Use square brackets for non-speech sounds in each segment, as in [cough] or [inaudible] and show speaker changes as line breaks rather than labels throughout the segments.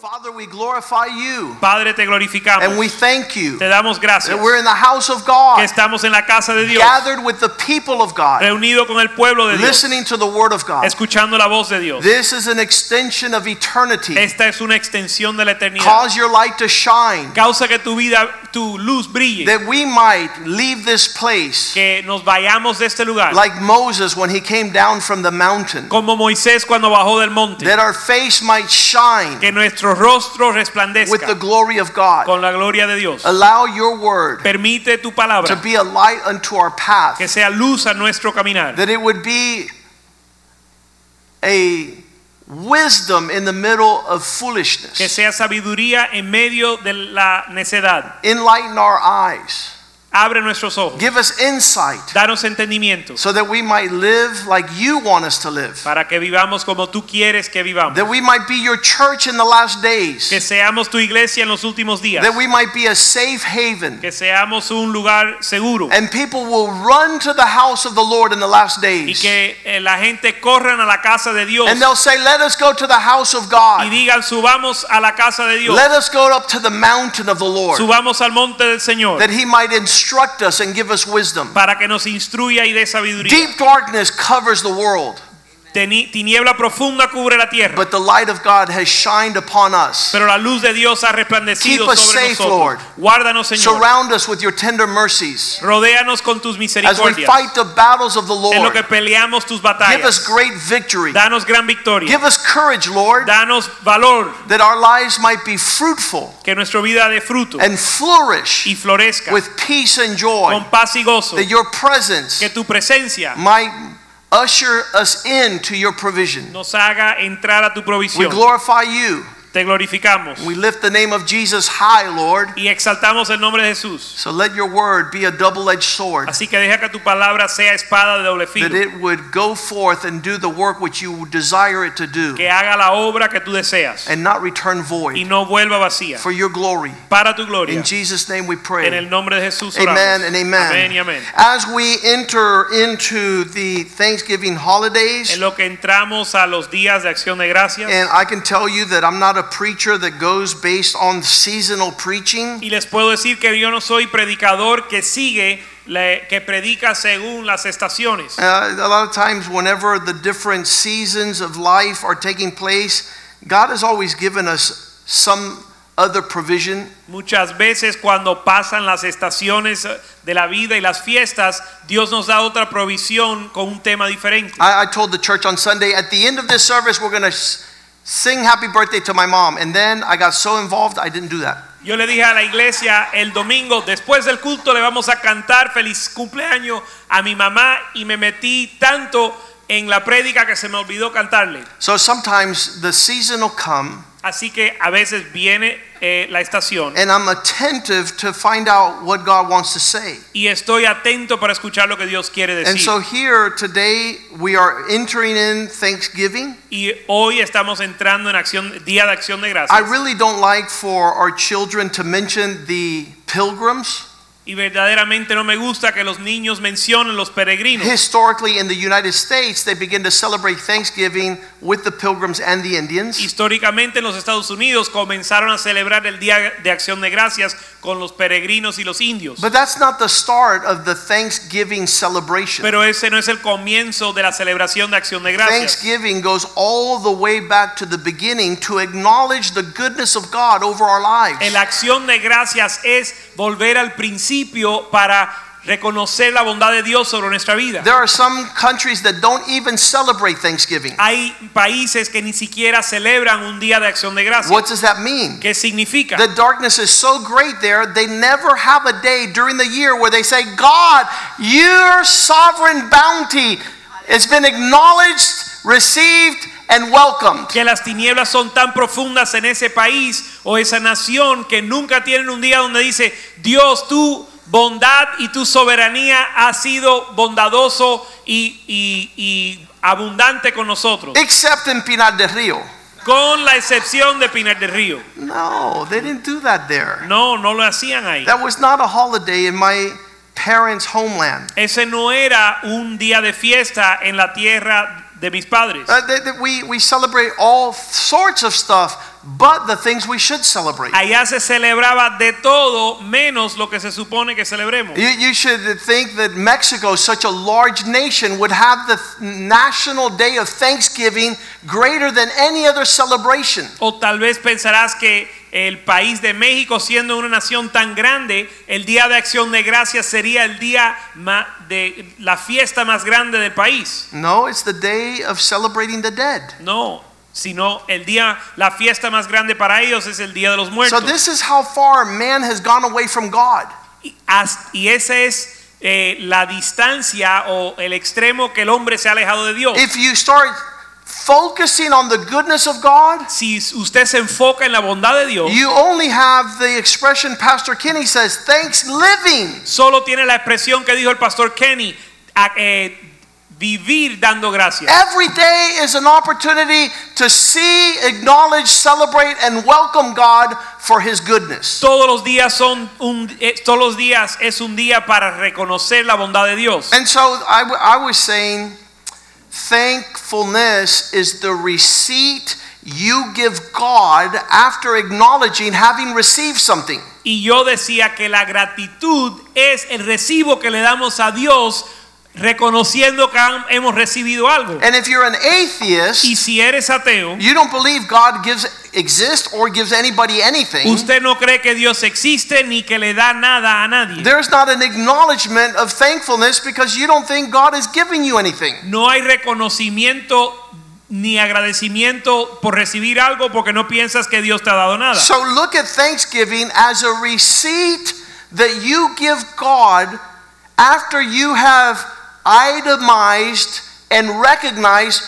Father, we glorify you
Padre, te glorificamos.
and we thank you
te damos gracias
that we're in the house of
que
God,
estamos en la casa de Dios,
gathered with the people of God,
reunido con el pueblo de Dios,
listening to the word of God.
escuchando la voz de Dios.
This is an extension of eternity.
Esta es una extensión de la eternidad.
Cause your light to shine
Causa que tu vida, tu luz brille,
that we might leave this place
que nos vayamos de este lugar,
like Moses when he came down from the mountain,
como Moisés cuando bajó del monte,
that our face might shine
que nuestro rostro
with the glory of God.
con la gloria de Dios.
Allow your word
Permite tu
to be a light unto our path.
que sea luz a nuestro caminar,
that it would be a wisdom in the middle of foolishness.
que sea sabiduría en medio de la necedad.
Enlighten our eyes.
Abre nuestros ojos,
Give us insight
danos entendimiento
so that we might live like you want us to live.
para que vivamos como tú quieres que vivamos.
That we might be your church in the last days.
Que seamos tu iglesia en los últimos días.
That we might be a safe haven.
Que seamos un lugar seguro.
And people will run to the house of the Lord in the last days.
Y que eh, la gente corran a la casa de Dios
And they'll say, Let us go to the house of God."
y digan subamos a la casa de Dios.
Let us go up to the mountain of the Lord.
Subamos al monte del Señor
That He might instruct us and give us wisdom.
para que nos instruya y dé sabiduría.
Deep darkness covers the world,
Tiniebla profunda cubre la tierra,
but the light of God has shined upon us.
pero la luz de Dios ha resplandecido
Keep us
sobre
safe,
nosotros.
Lord.
Guárdanos, Señor.
Surround us with your tender mercies
Rodéanos con tus misericordias.
as we fight the battles of the Lord.
En lo que peleamos tus batallas.
Give us great victory.
Danos gran victoria.
Give us courage, Lord,
Danos valor.
that our lives might be fruitful
Que nuestra vida dé fruto
and flourish.
y florezca
with peace and joy.
con paz y gozo.
That your presence
Que tu presencia
might usher us into your provision.
nos haga entrar a tu
We glorify you.
Te glorificamos
We lift the name of Jesus high, Lord.
y exaltamos el nombre de Jesús.
So let your word be a double-edged sword.
Así que deja que tu palabra sea espada de doble filo.
that it would go forth and do the work which you desire it to do
que haga la obra que tú deseas
and not return void.
y no vuelva vacía.
for your glory.
Para tu gloria.
In Jesus' name we pray.
En el nombre de Jesús oramos.
Amen and amen.
Amén y amén.
As we enter into the Thanksgiving holidays,
En lo que entramos a los días de acción de gracias
and I can tell you that I'm not a preacher that goes based on seasonal preaching.
y les puedo decir que yo no soy predicador que sigue le- que predica según las estaciones.
Uh, a lot of times, whenever the different seasons of life are taking place, God has always given us some other provision
Muchas veces cuando pasan las estaciones de la vida y las fiestas, Dios nos da otra provisión con un tema diferente.
I, I told the church on Sunday, at the end of this service, we're going to sing happy birthday to my mom. And then I got so involved, I didn't do that.
Yo le dije a la iglesia el domingo, después del culto le vamos a cantar feliz cumpleaños a mi mamá y me metí tanto en la prédica que se me olvidó cantarle.
So sometimes the season will come,
Así que a veces viene eh, la estación
and I'm attentive to find out what God wants to say.
y estoy atento para escuchar lo que Dios quiere decir.
And so here today, we are entering in Thanksgiving.
y hoy estamos entrando en acción, día de acción de gracias.
I really don't like for our children to mention the pilgrims.
Y verdaderamente no me gusta que los niños mencionen los peregrinos.
Historically, in the United States, they begin to celebrate Thanksgiving with the pilgrims and the Indians.
Históricamente en los Estados Unidos comenzaron a celebrar el Día de Acción de Gracias con los peregrinos y los indios.
But that's not the start of the Thanksgiving celebration.
Pero ese no es el comienzo de la celebración de Acción de Gracias.
Thanksgiving goes all the way back to the beginning to acknowledge the goodness of God over our lives.
La acción de gracias es volver al principio para reconocer la bondad de Dios sobre nuestra vida.
There are some countries that don't even celebrate Thanksgiving.
Hay países que ni siquiera celebran un día de acción de gracias.
What does that mean?
¿Qué significa?
The darkness is so great there, they never have a day during the year where they say, God, your sovereign bounty has been acknowledged, received, and welcomed.
que las tinieblas son tan profundas en ese país o esa nación que nunca tienen un día donde dice, Dios, tu bondad y tu soberanía ha sido bondadoso y, y- y abundante con nosotros,
except in Pinar del Rio.
con la excepción de Pinar del Río.
No, they didn't do that there.
No, no lo hacían ahí.
That was not a holiday in my parents' homeland.
Ese no era un día de fiesta en la tierra de mis padres.
Uh, they- they- we, we celebrate all sorts of stuff, but the things we should celebrate.
Allá se celebraba de todo menos lo que se supone que celebremos.
You, you should think that Mexico, such a large nation, would have the National Day of Thanksgiving greater than any other celebration.
O tal vez pensarás que el país de México, siendo una nación tan grande, el Día de Acción de Gracias sería el día de la fiesta más grande del país.
No, it's the day of celebrating the dead.
No, sino el día, la fiesta más grande para ellos es el Día de los
So
Muertos.
this is how far man has gone away from God.
Y, as- y ese es eh, la distancia o el extremo que el hombre se ha alejado de Dios.
If you start focusing on the goodness of God,
Si usted se enfoca en la bondad de Dios,
you only have the expression Pastor Kenny says, thanks living.
solo tiene la expresión que dijo el pastor Kenny, eh, vivir dando gracias.
Every day is an opportunity to see, acknowledge, celebrate, and welcome God for His goodness.
Todos los días son un, eh, todos los días es un día para reconocer la bondad de Dios.
And so I was saying, thankfulness is the receipt you give God after acknowledging having received something.
Y yo decía que la gratitud es el recibo que le damos a Dios reconociendo que han- hemos recibido algo.
And if you're an atheist,
Y si eres ateo,
you don't believe God gives exists or gives anybody anything.
usted no cree que Dios existe ni que le da nada a nadie.
There's not an acknowledgement of thankfulness because you don't think God is giving you anything.
No hay reconocimiento ni agradecimiento por recibir algo porque no piensas que Dios te ha dado nada.
So look at Thanksgiving as a receipt that you give God after you have itemized and recognized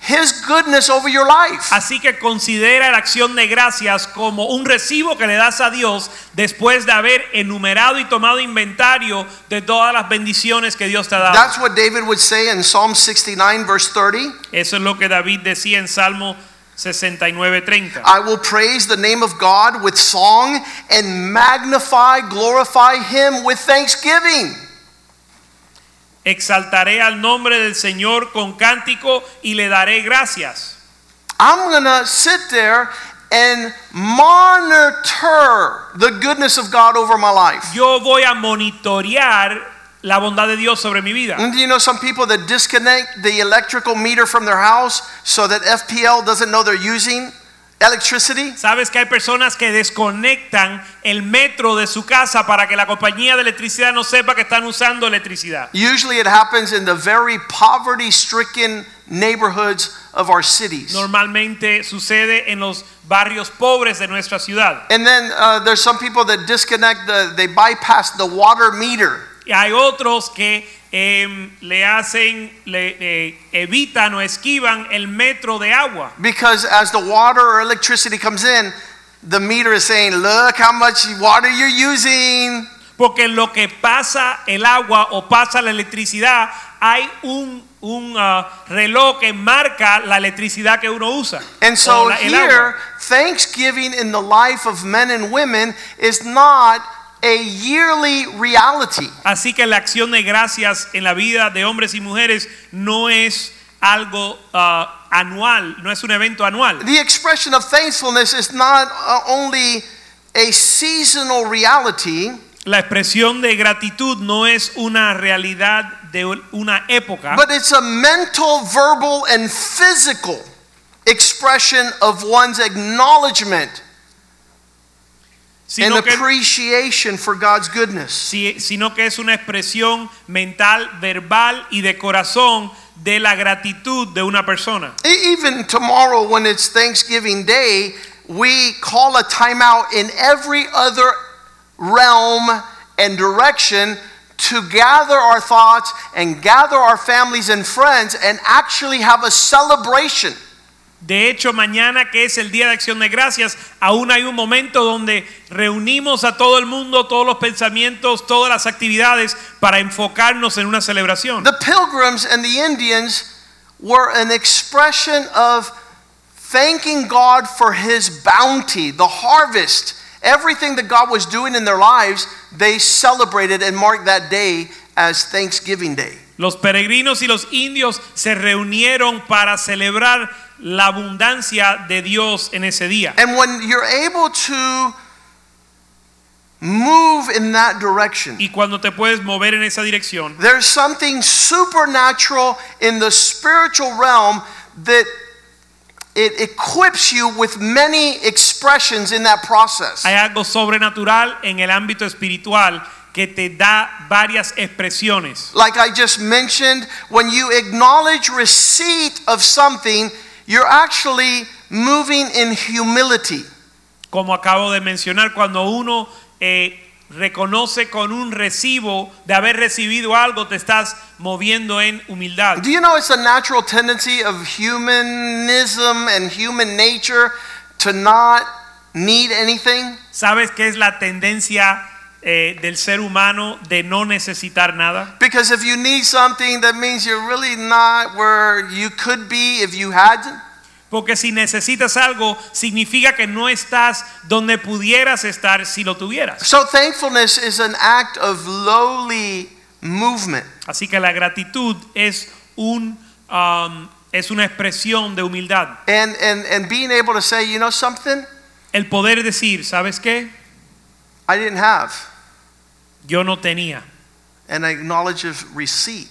His goodness over your life.
Así que considera la acción de gracias como un recibo que le das a Dios después de haber enumerado y tomado inventario de todas las bendiciones que Dios te ha dado.
That's what David would say in Psalm 69, verse 30.
Eso es lo que David decía en Salmo 69:30.
I will praise the name of God with song and magnify, glorify Him with thanksgiving.
Exaltaré al nombre del Señor con cántico y le daré gracias.
I'm gonna sit there and monitor the goodness of God over my life.
Yo voy a monitorear la bondad de Dios sobre mi vida.
You know some people that disconnect the electrical meter from their house so that FPL doesn't know they're using electricity?
Sabes que hay personas que desconectan el metro de su casa para que la compañía de electricidad no sepa que están usando electricidad.
Usually it happens in the very poverty stricken neighborhoods of our cities.
Normalmente sucede en los barrios pobres de nuestra ciudad.
And then uh, there's some people that disconnect the, they bypass the water meter.
Y hay otros que em, le hacen, le eh, evitan o esquivan el metro de agua.
Because as the water or electricity comes in, the meter is saying, look how much water you're using.
Porque lo que pasa el agua o pasa la electricidad, hay un, un ah, reloj que marca la electricidad que uno usa.
And so
la-
here,
agua.
Thanksgiving in the life of men and women is not a yearly reality.
Así que la acción de gracias en la vida de hombres y mujeres no es algo ah, anual, no es un evento anual.
The expression of thankfulness is not uh, only a seasonal reality,
La expresión de gratitud no es una realidad de una época,
but it's a mental, verbal, and physical expression of one's acknowledgement
sino que,
appreciation for God's goodness.
si- sino que es una expresión mental, verbal y de corazón de la gratitud de una persona.
Even tomorrow, when it's Thanksgiving Day, we call a timeout in every other realm and direction to gather our thoughts and gather our families and friends and actually have a celebration.
De hecho, mañana que es el Día de Acción de Gracias, aún hay un momento donde reunimos a todo el mundo, todos los pensamientos, todas las actividades para enfocarnos en una celebración.
The pilgrims and the Indians were an expression of thanking God for his bounty, the harvest, everything that God was doing in their lives. They celebrated and marked that day as Thanksgiving Day.
Los peregrinos y los indios se reunieron para celebrar la abundancia de Dios en ese día.
And when you're able to move in that direction,
Y cuando te puedes mover en esa dirección,
there's something supernatural in the spiritual realm that it equips you with many expressions in that process.
hay algo sobrenatural en el ámbito espiritual que te da varias expresiones.
Like I just mentioned, when you acknowledge receipt of something, you're actually moving in humility.
Como acabo de mencionar, cuando uno eh, reconoce con un recibo de haber recibido algo, te estás moviendo en humildad.
Do you know it's a natural tendency of humanism and human nature to not need anything?
¿Sabes qué es la tendencia eh, del ser humano de no necesitar nada?
Because if you need something, that means you're really not where you could be if you had.
Porque si necesitas algo, significa que no estás donde pudieras estar si lo tuvieras.
So thankfulness is an act of lowly movement.
Así que la gratitud es un um, es una expresión de humildad.
And, and, and being able to say, you know something?
El poder decir, ¿sabes qué?
I didn't have.
Yo no tenía
And I acknowledge of receipt.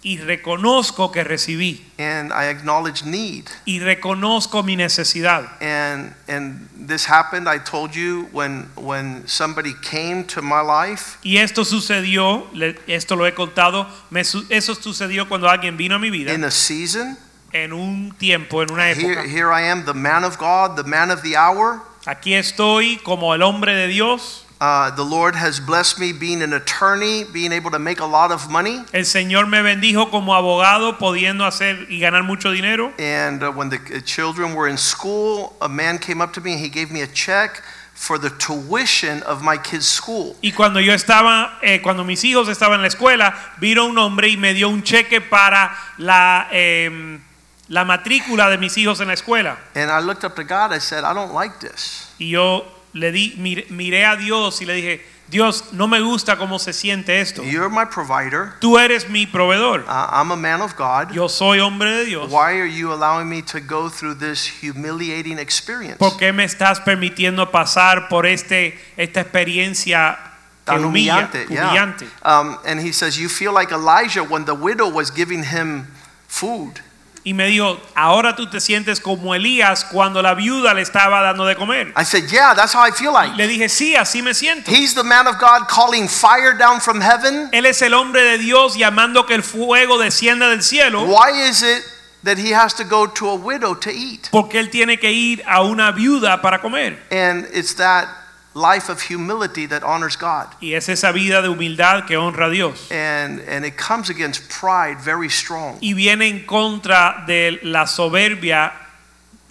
y reconozco que recibí
And I acknowledge need.
y reconozco mi necesidad.
And, and this happened, I told you, when, when somebody came to my life.
Y esto sucedió, esto lo he contado, me eso sucedió cuando alguien vino a mi vida
In a season,
en un tiempo, en una
here,
época.
here I am, the man of God, the man of the hour.
Aquí estoy como el hombre de Dios.
Uh, the Lord has blessed me being an attorney, being able to make a lot of money.
El Señor me bendijo como abogado, pudiendo hacer y ganar mucho dinero.
And uh, when the uh, children were in school, a man came up to me and he gave me a check for the tuition of my kids' school.
Y cuando yo estaba, eh, cuando mis hijos estaban en la escuela, vino un hombre y me dio un cheque para la, em, la matrícula de mis hijos en la escuela.
And I looked up to God, I said, I don't like this.
Y yo le di, mir- miré a Dios y le dije, Dios, no me gusta cómo se siente esto.
You're my provider.
Tú eres mi proveedor.
Uh, I'm a man of God.
Yo soy hombre de Dios.
Why are you allowing me to go through this humiliating experience?
¿Por qué me estás permitiendo pasar por este, esta experiencia que
Tan
humilla,
humillante, yeah.
humillante?
Um, and he says, You feel like Elijah when the widow was giving him food.
Y me dijo, ahora tú te sientes como Elías cuando la viuda le estaba dando de comer.
I said, Yeah, that's how I feel like.
Le dije, sí, así me siento.
He's the man of God calling fire down from heaven.
Él es el hombre de Dios llamando que el fuego descienda del cielo.
Why is it that he has to go to a widow to eat?
Porque él tiene que ir a una viuda para comer.
And it's that life of humility that honors God.
Y es esa vida de humildad que honra a Dios.
And, and it comes against pride very strong.
Y viene en contra de la soberbia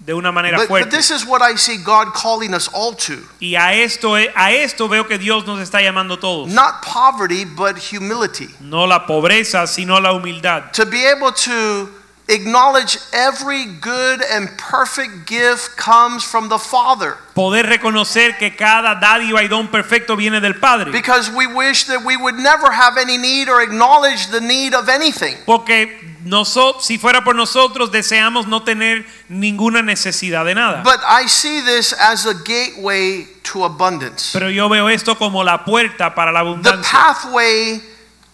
de una manera
But, but this is what I see God calling us all to.
Y a esto, a esto veo que Dios nos está llamando todos.
Not poverty, but humility.
No la pobreza, sino la humildad.
To be able to acknowledge every good and perfect gift comes from the Father.
Poder reconocer que cada dádiva y don perfecto viene del Padre.
Because we wish that we would never have any need or acknowledge the need of anything.
Porque nosotros, si fuera por nosotros, deseamos no tener ninguna necesidad de nada.
But I see this as a gateway to abundance.
Pero yo veo esto como la puerta para la abundancia.
The pathway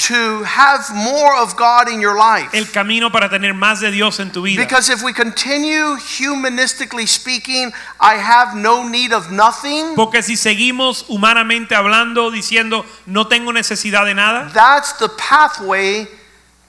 to have more of God in your life.
El camino para tener más de Dios en tu vida.
Because if we continue humanistically speaking, I have no need of nothing,
Porque si seguimos humanamente hablando, diciendo no tengo necesidad de nada,
that's the pathway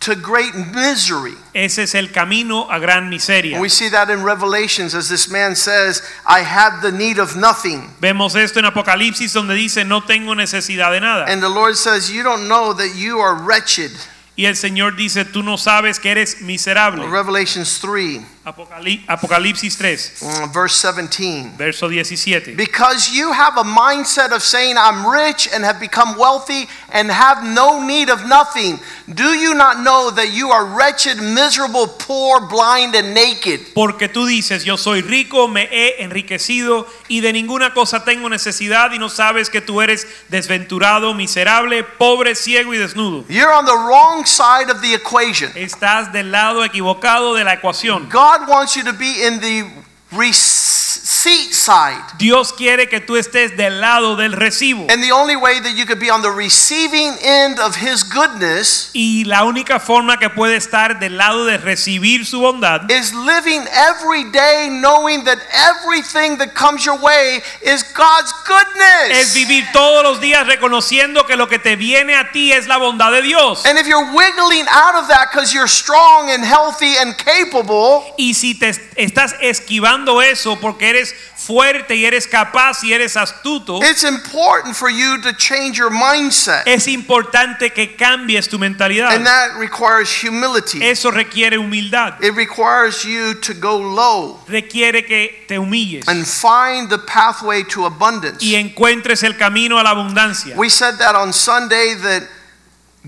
to great misery.
ese es el camino a gran miseria.
And we see that in Revelations as this man says, I have the need of nothing.
Vemos esto en Apocalipsis donde dice no tengo necesidad de nada.
And the Lord says, You don't know that you are wretched.
Y el Señor dice tú no sabes que eres miserable.
Revelations 3.
Apocalí- Apocalipsis 3,
mm, verse 17.
verso 17.
Because you have a mindset of saying, I'm rich and have become wealthy and have no need of nothing. Do you not know that you are wretched, miserable, poor, blind, and naked?
Porque tú dices, yo soy rico, me he enriquecido y de ninguna cosa tengo necesidad y no sabes que tú eres desventurado, miserable, pobre, ciego y desnudo.
You're on the wrong side of the equation.
Estás del lado equivocado de la ecuación.
God wants you to be in the receipt side.
Dios quiere que tú estés del lado del recibo.
And the only way that you could be on the receiving end of His goodness
Y la única forma que puede estar del lado de recibir su bondad
is living every day knowing that everything that comes your way is God's goodness.
es vivir todos los días reconociendo que lo que te viene a ti es la bondad de Dios.
And if you're wiggling out of that because you're strong and healthy and capable,
Y si te estás esquivando eso porque eres fuerte y eres capaz y eres astuto,
it's important for you to change your mindset.
es importante que cambies tu mentalidad.
And that requires humility.
Eso requiere humildad.
It requires you to go low
Requiere que te humilles
and find the pathway to abundance.
y encuentres el camino a la abundancia.
We said that on Sunday that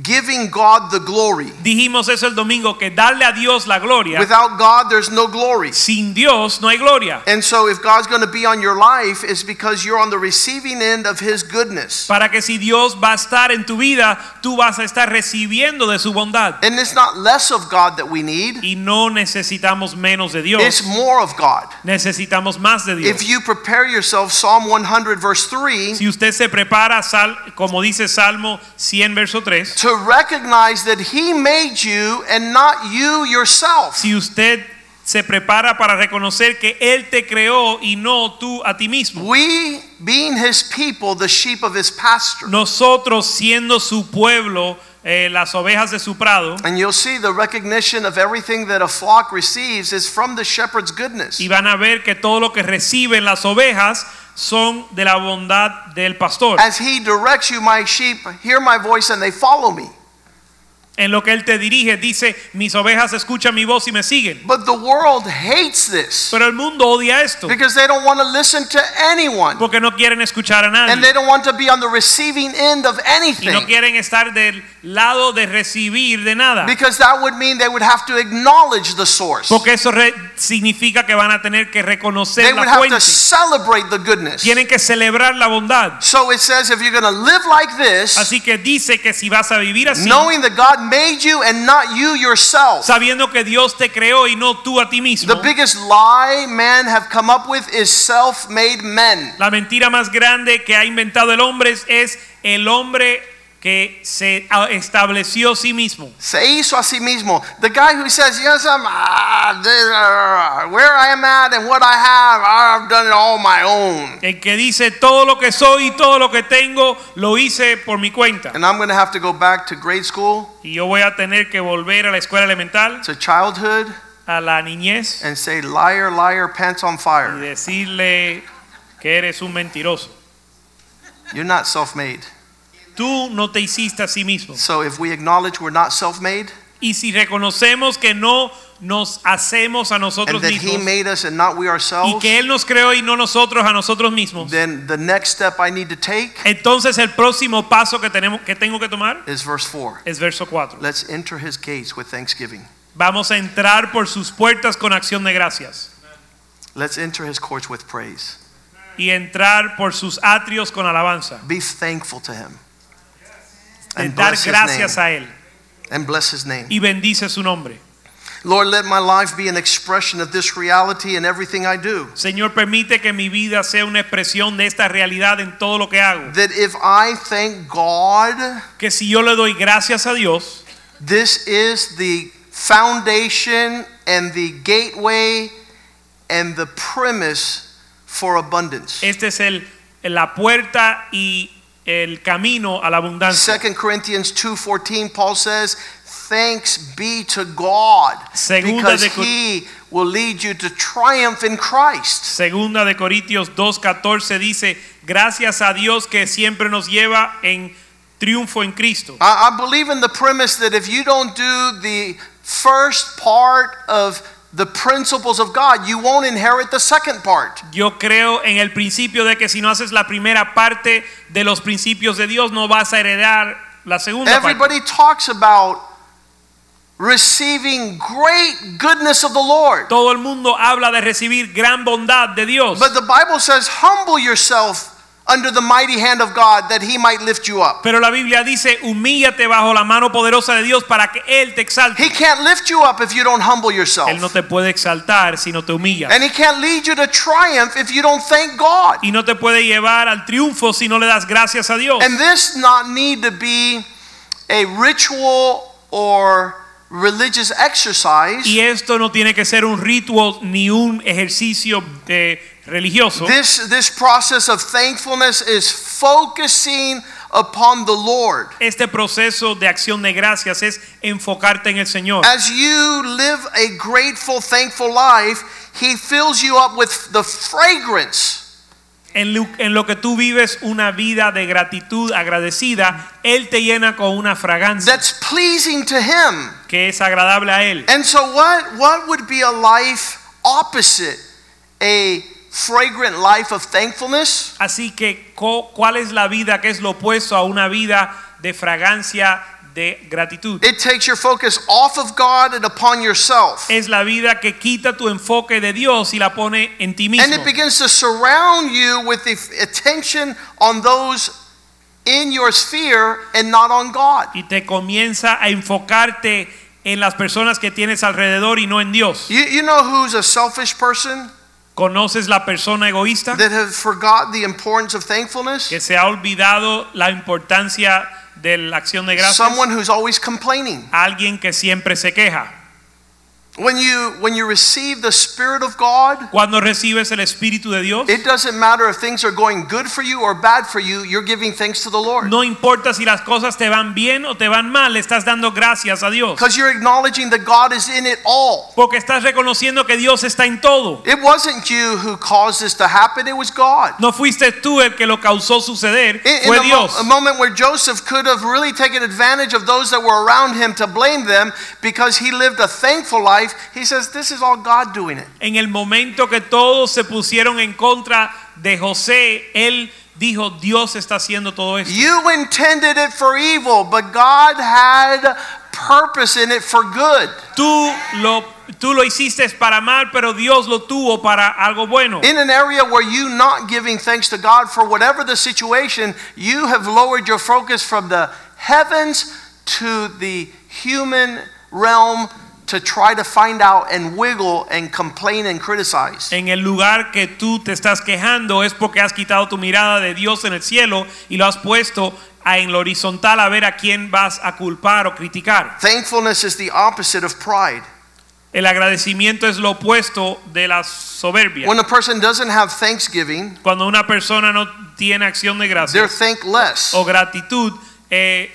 giving God the glory.
Dijimos eso el domingo que darle a Dios la gloria.
Without God, there's no glory.
Sin Dios no hay gloria.
And so, if God's going to be on your life, it's because you're on the receiving end of His goodness.
Para que si Dios va a estar en tu vida, tú vas a estar recibiendo de su bondad.
And it's not less of God that we need,
Y no necesitamos menos de Dios.
it's more of God.
Necesitamos más de Dios.
If you prepare yourself, Psalm 100, verse 3,
Si usted se prepara, sal, como dice Salmo 100, verso 3,
to recognize that He made you and not you yourself.
si usted se prepara para reconocer que Él te creó y no tú a ti mismo.
We, being His people, the sheep of His pasture.
Nosotros siendo su pueblo, eh, las ovejas de su prado,
And you'll see the recognition of everything that a flock receives is from the shepherd's goodness.
y van a ver que todo lo que reciben las ovejas son de la bondad del pastor.
As he directs you, my sheep hear my voice and they follow me.
En lo que Él te dirige, dice, mis ovejas escuchan mi voz y me siguen.
But the world hates this
Pero el mundo odia esto,
because they don't want to listen to anyone
porque no quieren escuchar a
and they don't want to be on the receiving end of anything.
Y no quieren estar del lado de recibir de nada.
because that would mean they would have to acknowledge the source.
Porque eso significa que van a tener que reconocer
They would have to celebrate the goodness.
Tienen que celebrar la bondad.
So it says if you're going to live like this,
Así que dice que si vas a vivir así,
knowing that God made you and not you yourself.
sabiendo que Dios te creó y no tú a ti mismo,
The biggest lie men have come up with is self-made men.
la mentira más grande que ha inventado el hombre es el hombre que se ah, estableció a sí mismo.
Se hizo a sí mismo. The guy who says, "Yes, I'm uh, where I am at and what I have, I've done it all my own."
El que dice todo lo que soy y todo lo que tengo lo hice por mi cuenta.
And I'm going to have to go back to grade school,
Y yo voy a tener que volver a la escuela elemental,
to childhood,
a la niñez
and say, "Liar, liar, pants on fire.
y decirle que eres un mentiroso.
You're not self-made.
Tú no te hiciste a sí mismo.
So if we acknowledge we're not self-made
Y si reconocemos que no nos hacemos a
and
nosotros
He
mismos
made us and not we
y
ourselves,
que Él nos creó y no nosotros a nosotros mismos,
then the next step I need to take
entonces el próximo paso que, tenemos, que tengo que tomar
is verse four.
es verso 4.
Let's enter His gates with thanksgiving.
Vamos a entrar por sus puertas con acción de gracias
Let's enter His courts with praise.
y entrar por sus atrios con alabanza.
Be thankful to him. And
dar
bless his
gracias
name.
a Él
And bless his name.
y bendice su nombre.
Lord, let my life be an expression of this reality in everything I do.
Señor, permite que mi vida sea una expresión de esta realidad en todo lo que hago.
That if I thank God,
Que si yo le doy gracias a Dios,
this is the foundation and the gateway and the premise for abundance.
este es el, la puerta y el camino a la abundancia.
2 Corinthians 2:14 Paul says, "Thanks be to God
Segunda
because
de Cor-
he will lead you to triumph in Christ."
Segunda de Corintios 2:14 dice, gracias a Dios que siempre nos lleva en triunfo en Cristo.
I, I believe in the premise that if you don't do the first part of the principles of God, you won't inherit the second part.
Yo creo en el principio de que si no haces la primera parte de los principios de Dios, no vas a heredar la segunda parte.
Everybody talks about receiving great goodness of the Lord.
Todo el mundo habla de recibir gran bondad de Dios.
But the Bible says, humble yourself under the mighty hand of God that he might lift you up.
Pero la Biblia dice, humíllate bajo la mano poderosa de Dios para que Él te exalte.
He can't lift you up if you don't humble yourself.
Él no te puede exaltar si no te humillas.
And he can't lead you to triumph if you don't thank God.
Y no te puede llevar al triunfo si no le das gracias a Dios.
And this not need to be a ritual or religious exercise.
Y esto no tiene que ser un ritual ni un ejercicio eh, religioso.
This this process of thankfulness is focusing upon the Lord.
Este proceso de acción de gracias es enfocarte en el Señor.
As you live a grateful, thankful life, he fills you up with the fragrance
En lo, en lo que tú vives una vida de gratitud agradecida, Él te llena con una fragancia
that's pleasing to him.
que es agradable a Él.
And so what what would be a life opposite a fragrant life of thankfulness?
Así que, ¿cuál es la vida que es lo opuesto a una vida de fragancia de gratitud?
It takes your focus off of God and upon yourself.
Es la vida que quita tu enfoque de Dios y la pone en ti mismo.
And it begins to surround you with the attention on those in your sphere and not on God.
Y te comienza a enfocarte en las personas que tienes alrededor y no en Dios.
You, you know who's a selfish person
¿Conoces la persona egoísta
that forgot the importance of thankfulness?
que se ha olvidado la importancia de la acción de gracias?
Someone who's always complaining.
Alguien que siempre se queja.
When you when you receive the spirit of God,
Cuando recibes el Espíritu de Dios,
it doesn't matter if things are going good for you or bad for you, you're giving thanks to the Lord.
no importa si las cosas te van bien o te van mal, estás dando gracias a Dios.
Because you're acknowledging that God is in it all.
Porque estás reconociendo que Dios está en todo.
It wasn't you who caused this to happen, it was God.
No fuiste tú el que lo causó suceder,
In, in
fue
a, mo-
Dios.
a moment where Joseph could have really taken advantage of those that were around him to blame them because he lived a thankful life, he says, This is all God doing it.
En el momento que todos se pusieron en contra de José, él dijo, Dios está haciendo todo esto.
You intended it for evil, but God had purpose in it for good.
Tú lo, tú lo hiciste para mal, pero Dios lo tuvo para algo bueno.
In an area where you not giving thanks to God for whatever the situation, you have lowered your focus from the heavens to the human realm to try to find out and wiggle and complain and criticize.
En el lugar que tú te estás quejando es porque has quitado tu mirada de Dios en el cielo y lo has puesto a- en lo horizontal a ver a quién vas a culpar o criticar.
Thankfulness is the opposite of pride.
El agradecimiento es lo opuesto de la soberbia.
When a person doesn't have thanksgiving,
Cuando una persona no tiene acción de gracias, they're
thankless.
o gratitud, eh,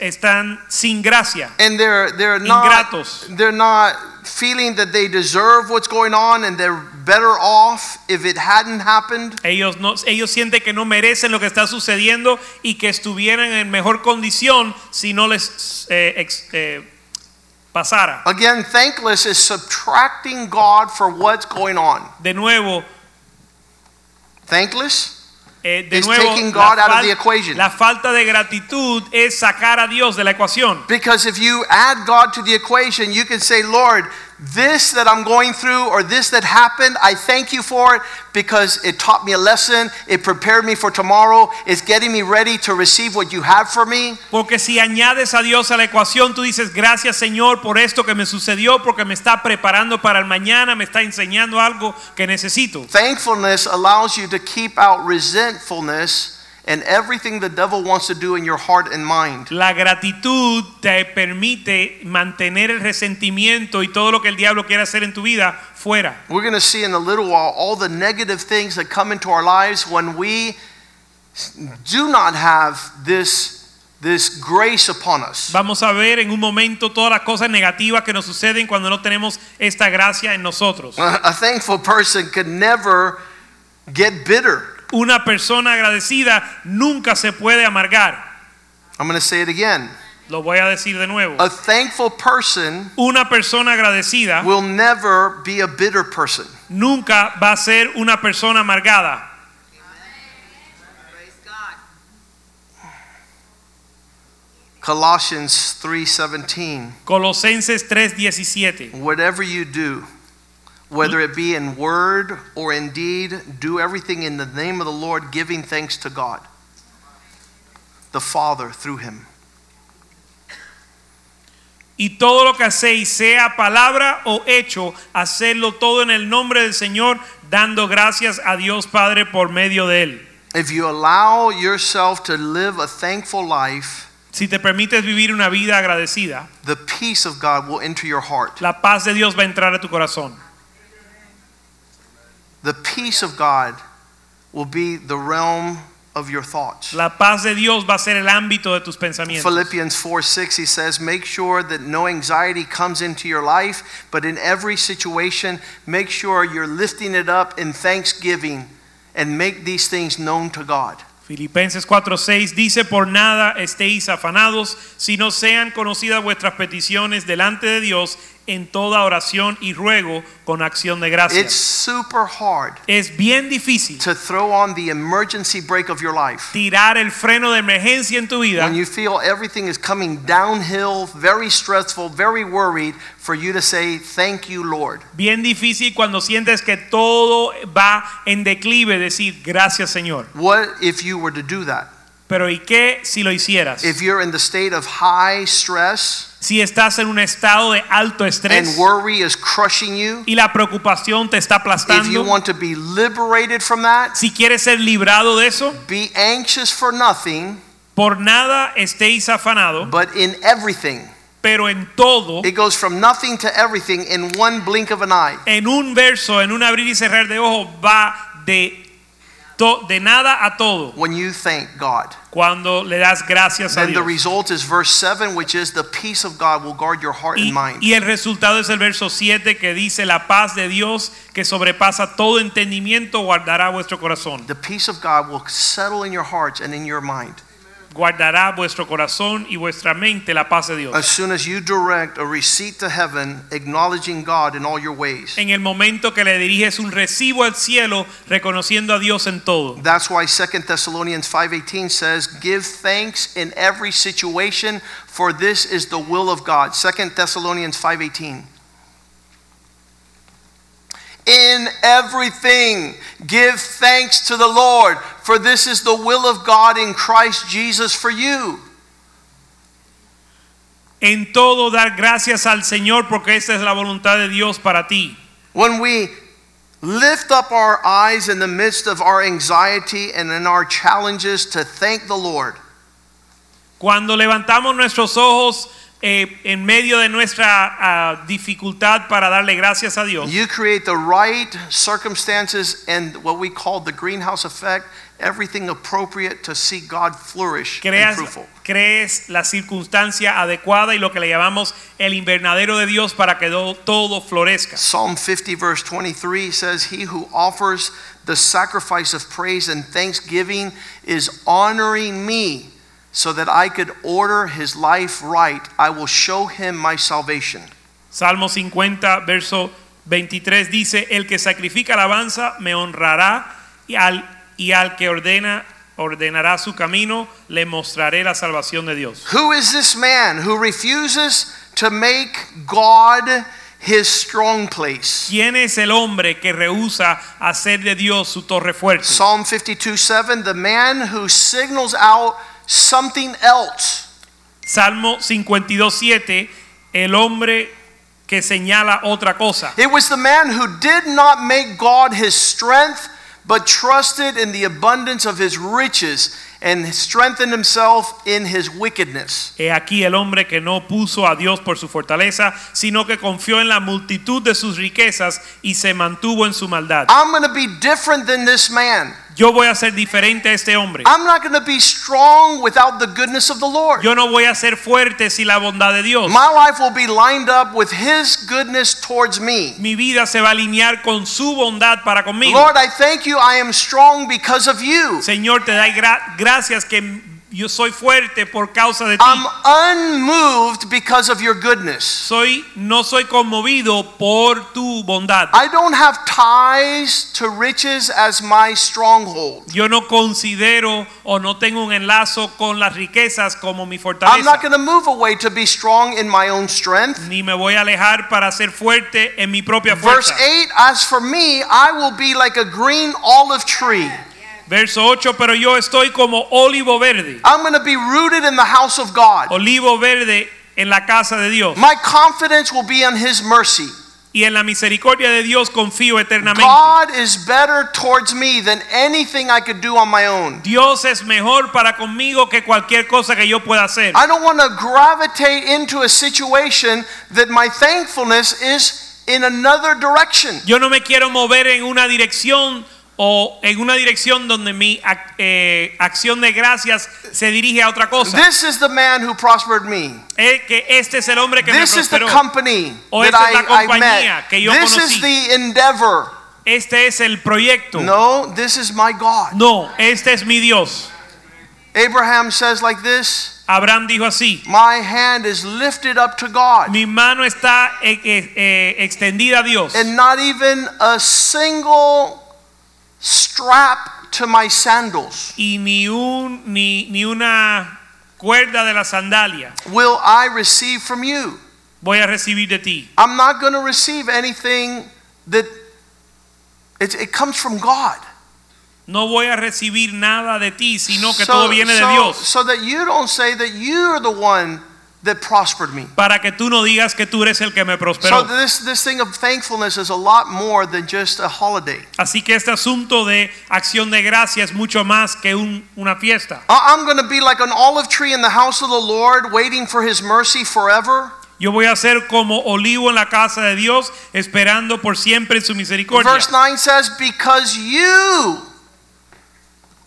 están sin gracia.
And they're they're not
Ingratos.
they're not feeling that they deserve what's going on and they're better off if it hadn't happened.
Ellos, no, ellos sienten que no merecen lo que está sucediendo y que estuvieran en mejor condición si no les eh, ex- eh, pasara.
Again, thankless is subtracting God for what's going on.
De nuevo,
Thankless
eh, de
It's
nuevo
taking God out of the equation.
la falta de gratitud es sacar a Dios de la ecuación.
because if you add God to the equation, you can say, Lord, this that I'm going through or this that happened, I thank you for it because it taught me a lesson, it prepared me for tomorrow, it's getting me ready to receive what you have for me.
Porque si añades a Dios a la ecuación, tú dices, gracias Señor por esto que me sucedió, porque me está preparando para el mañana, me está enseñando algo que necesito.
Thankfulness allows you to keep out resentfulness and everything the devil wants to do in your heart and mind.
La gratitud te permite mantener el resentimiento y todo lo que el diablo quiere hacer en tu vida fuera.
We're going to see in a little while all the negative things that come into our lives when we do not have this, this grace upon us.
Vamos a ver en un momento todas las cosas negativas que nos suceden cuando no tenemos esta gracia en nosotros.
A a thankful person could never get bitter.
Una persona agradecida nunca se puede amargar.
I'm going to say it again.
Lo voy a decir de nuevo.
A thankful person
Una persona agradecida
will never be a bitter person.
nunca va a ser una persona amargada.
Colossians 3:17
Colosenses 3:17.
Whatever you do, whether it be in word or in deed, do everything in the name of the Lord, giving thanks to God, the Father, through him.
Y todo lo que hacéis, sea palabra o hecho, hacerlo todo en el nombre del Señor, dando gracias a Dios Padre por medio de él.
If you allow yourself to live a thankful life,
Si te permites vivir una vida agradecida,
the peace of God will enter your heart.
la paz de Dios va a entrar a tu corazón.
The peace of God will be the realm of your thoughts.
La paz de Dios va a ser el ámbito de tus pensamientos.
Philippians 4 6, he says, Make sure that no anxiety comes into your life, but in every situation, make sure you're lifting it up in thanksgiving and make these things known to God.
Filipenses 4:6 dice, por nada estéis afanados, sino sean conocidas vuestras peticiones delante de Dios en toda oración y ruego con acción de gracias.
It's super hard
Es bien difícil
to throw on the emergency brake of your life
tirar el freno de emergencia en tu vida
when you feel everything is coming downhill, very stressful, very worried, for you to say, Thank you, Lord.
Bien difícil cuando sientes que todo va en declive, decir gracias Señor.
What if you were to do that?
Pero ¿y qué si lo hicieras?
If you're in the state of high stress
Si estás en un estado de alto
and
estrés
worry is crushing you,
y la preocupación te está
if you
aplastando,
want to be liberated from that,
si quieres ser librado de eso,
be anxious for nothing,
por nada estéis afanados,
but in everything.
pero en todo,
It goes from nothing to everything in one blink of an eye.
en un verso, en un abrir y cerrar de ojos, va de, to- de nada a todo
When you thank God,
cuando le das gracias a
then the
Dios.
result is verse 7, which is the peace of God will guard your heart
Y,
and mind.
y el resultado es el verso 7 que dice, la paz de Dios que sobrepasa todo entendimiento guardará vuestro corazón.
The peace of God will settle in your hearts and in your mind
Guardará vuestro corazón y vuestra mente la paz de Dios.
as soon as you direct a receipt to heaven, acknowledging God in all your ways.
En el momento que le diriges un recibo al cielo, reconociendo a Dios en todo.
That's why 2 Thessalonians 5:18 says, "Give thanks in every situation, for this is the will of God." 2 Thessalonians 5:18. In everything, give thanks to the Lord, for this is the will of God in Christ Jesus for you.
En todo dar gracias al Señor porque esta es la voluntad de Dios para ti.
When we lift up our eyes in the midst of our anxiety and in our challenges to thank the Lord,
Cuando levantamos nuestros ojos eh, en medio de nuestra ah, dificultad para darle gracias a Dios,
You create the right circumstances and what we call the greenhouse effect, everything appropriate to see God flourish and
creas,
fruitful.
crees la circunstancia adecuada y lo que le llamamos el invernadero de Dios para que do- todo florezca.
Psalm 50, verse 23 says, He who offers the sacrifice of praise and thanksgiving is honoring me so that I could order his life right. I will show him my salvation.
Salmo 50, verso 23 dice, el que sacrifica alabanza me honrará y al, y al que ordena ordenará su camino, le mostraré la salvación de Dios.
Who is this man who refuses to make God his strong place?
¿Quién es el hombre que rehúsa hacer de Dios su torre fuerte?
Psalm 52 7, the man who signals out something else.
Salmo 52, 7, el hombre que señala otra cosa.
It was the man who did not make God his strength, but trusted in the abundance of his riches and strengthened himself in his wickedness.
He aquí el hombre que no puso a Dios por su fortaleza, sino que confió en la multitud de sus riquezas y se mantuvo en su maldad.
I'm going to be different than this man.
Yo voy a ser diferente a este hombre.
I'm not going to be strong without the goodness of the Lord.
Yo no voy a ser fuerte sin la bondad de Dios.
My life will be lined up with his goodness towards me.
Mi vida se va a alinear con su bondad para conmigo.
Lord, I thank you. I am strong because of you.
Señor, te doy gra- gracias que yo soy fuerte por causa de ti.
I'm unmoved because of your goodness.
Soy no soy conmovido por tu bondad.
I don't have ties to riches as my stronghold.
Yo no considero o no tengo un enlazo con las riquezas como mi fortaleza.
I'm not going to move away to be strong in my own strength.
Ni me voy a alejar para ser fuerte en mi propia fuerza.
Verse 8 As for me, I will be like a green olive tree.
Verso 8, pero yo estoy como olivo verde.
I'm going to be rooted in the house of God.
Olivo verde en la casa de Dios.
My confidence will be in His mercy.
Y en la misericordia de Dios confío eternamente.
God is better towards me than anything I could do on my own.
Dios es mejor para conmigo que cualquier cosa que yo pueda hacer.
I don't want to gravitate into a situation that my thankfulness is in another direction.
Yo no me quiero mover en una dirección o en una dirección donde mi ac- eh, acción de gracias se dirige a otra cosa.
This is the man who prospered me.
Es que este es el hombre que me
This is the
prosperó.
company
O esta es la
I, I
compañía que yo
This
conocí.
is the endeavor.
Este es el proyecto.
No, this is my God.
No, este es mi Dios.
Abraham says like this
Abraham dijo así.
My hand is lifted up to God,
Mi mano está eh, eh, eh, extendida a Dios.
and not even a single strap to my sandals
y ni un ni, ni una cuerda de la sandalia
will I receive from you.
voy a recibir de ti.
I'm not going to receive anything that it, it comes from God.
No voy a recibir nada de ti, sino que
So-
todo viene de
so-
Dios.
So that you don't say that you're the one that prospered me.
Para que tú no digas que tú eres el que me
So
prosperó.
this this thing of thankfulness is a lot more than just a holiday.
Así que este asunto de acción de gracia es mucho más que un- una fiesta.
I'm going to be like an olive tree in the house of the Lord, waiting for His mercy forever.
Yo voy a ser como olivo en la casa de Dios, esperando por siempre su misericordia.
Verse 9 says, Because you,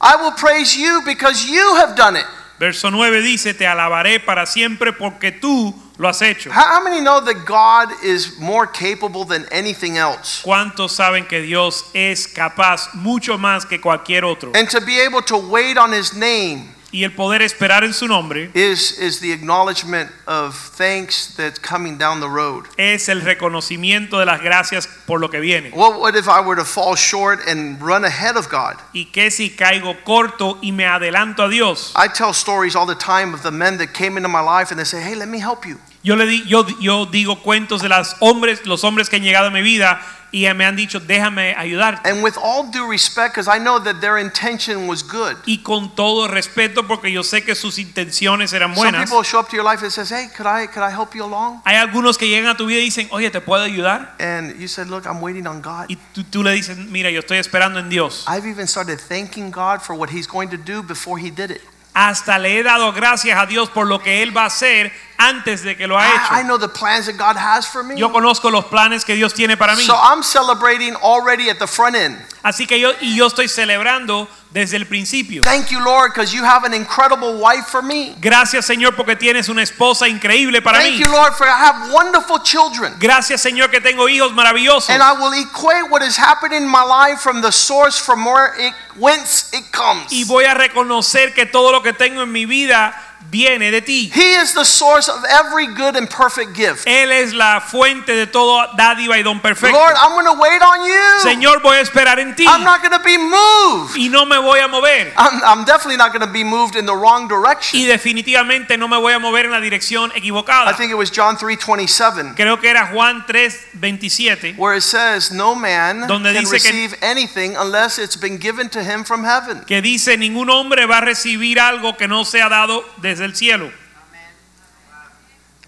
I will praise you because you have done it.
Verso 9 dice, te alabaré para siempre porque tú lo has hecho.
How, many know that God is more capable than anything else?
¿Cuántos saben que Dios es capaz mucho más que cualquier otro?
And to be able to wait on His name
Y el poder esperar en su nombre
is, is the acknowledgement of thanks that's coming down the road.
es el reconocimiento de las gracias por lo que viene.
What, what if I were to fall short and run ahead of God?
Y que si caigo corto y me adelanto a Dios.
I tell stories all the time of the men that came into my life and they say, Hey, let me help you.
Yo le di, yo, yo digo cuentos de hombres, los hombres que han llegado a mi vida y me han dicho, déjame ayudarte.
And with all due respect, because I know that their intention was good.
Y con todo respeto, porque yo sé que sus intenciones eran
Some
buenas.
people show up to your life and says, "Hey, could I could I help you along?"
Hay algunos que llegan a tu vida y dicen, oye, ¿te puedo ayudar?
And you said, "Look, I'm waiting on God."
Y tú, tú le dices, mira, yo estoy esperando en Dios.
I've even started thanking God for what He's going to do before He did it.
Hasta le he dado gracias a Dios por lo que Él va a hacer antes de que lo ha
I, I know the plans that God has for me.
Yo conozco los planes que Dios tiene para mí.
So I'm celebrating already at the front end.
Así que yo y yo estoy celebrando desde el principio.
Thank you, Lord, because you have an incredible wife for me.
Gracias Señor porque tienes una esposa increíble para
Thank
mí.
you, Lord, for I have wonderful children.
Gracias Señor que tengo hijos maravillosos.
And I will equate what is happening in my life from the source from where it whence it comes.
Y voy a reconocer que todo lo que tengo en mi vida viene de ti.
He is the source of every good and perfect gift.
Él es la fuente de todo dádiva y don perfecto.
Lord, I'm going to wait on you.
Señor, voy a esperar en ti
I'm not going to be moved.
y no me voy a mover.
I'm, I'm definitely not going to be moved in the wrong
Y
direction.
definitivamente no me voy a mover en la dirección
I think it was John 3:27
Creo que era Juan 3:27
where it says no man
Donde
can
dice que-
receive anything unless it's been given to him from heaven.
que dice ningún hombre va a recibir algo que no sea dado el cielo.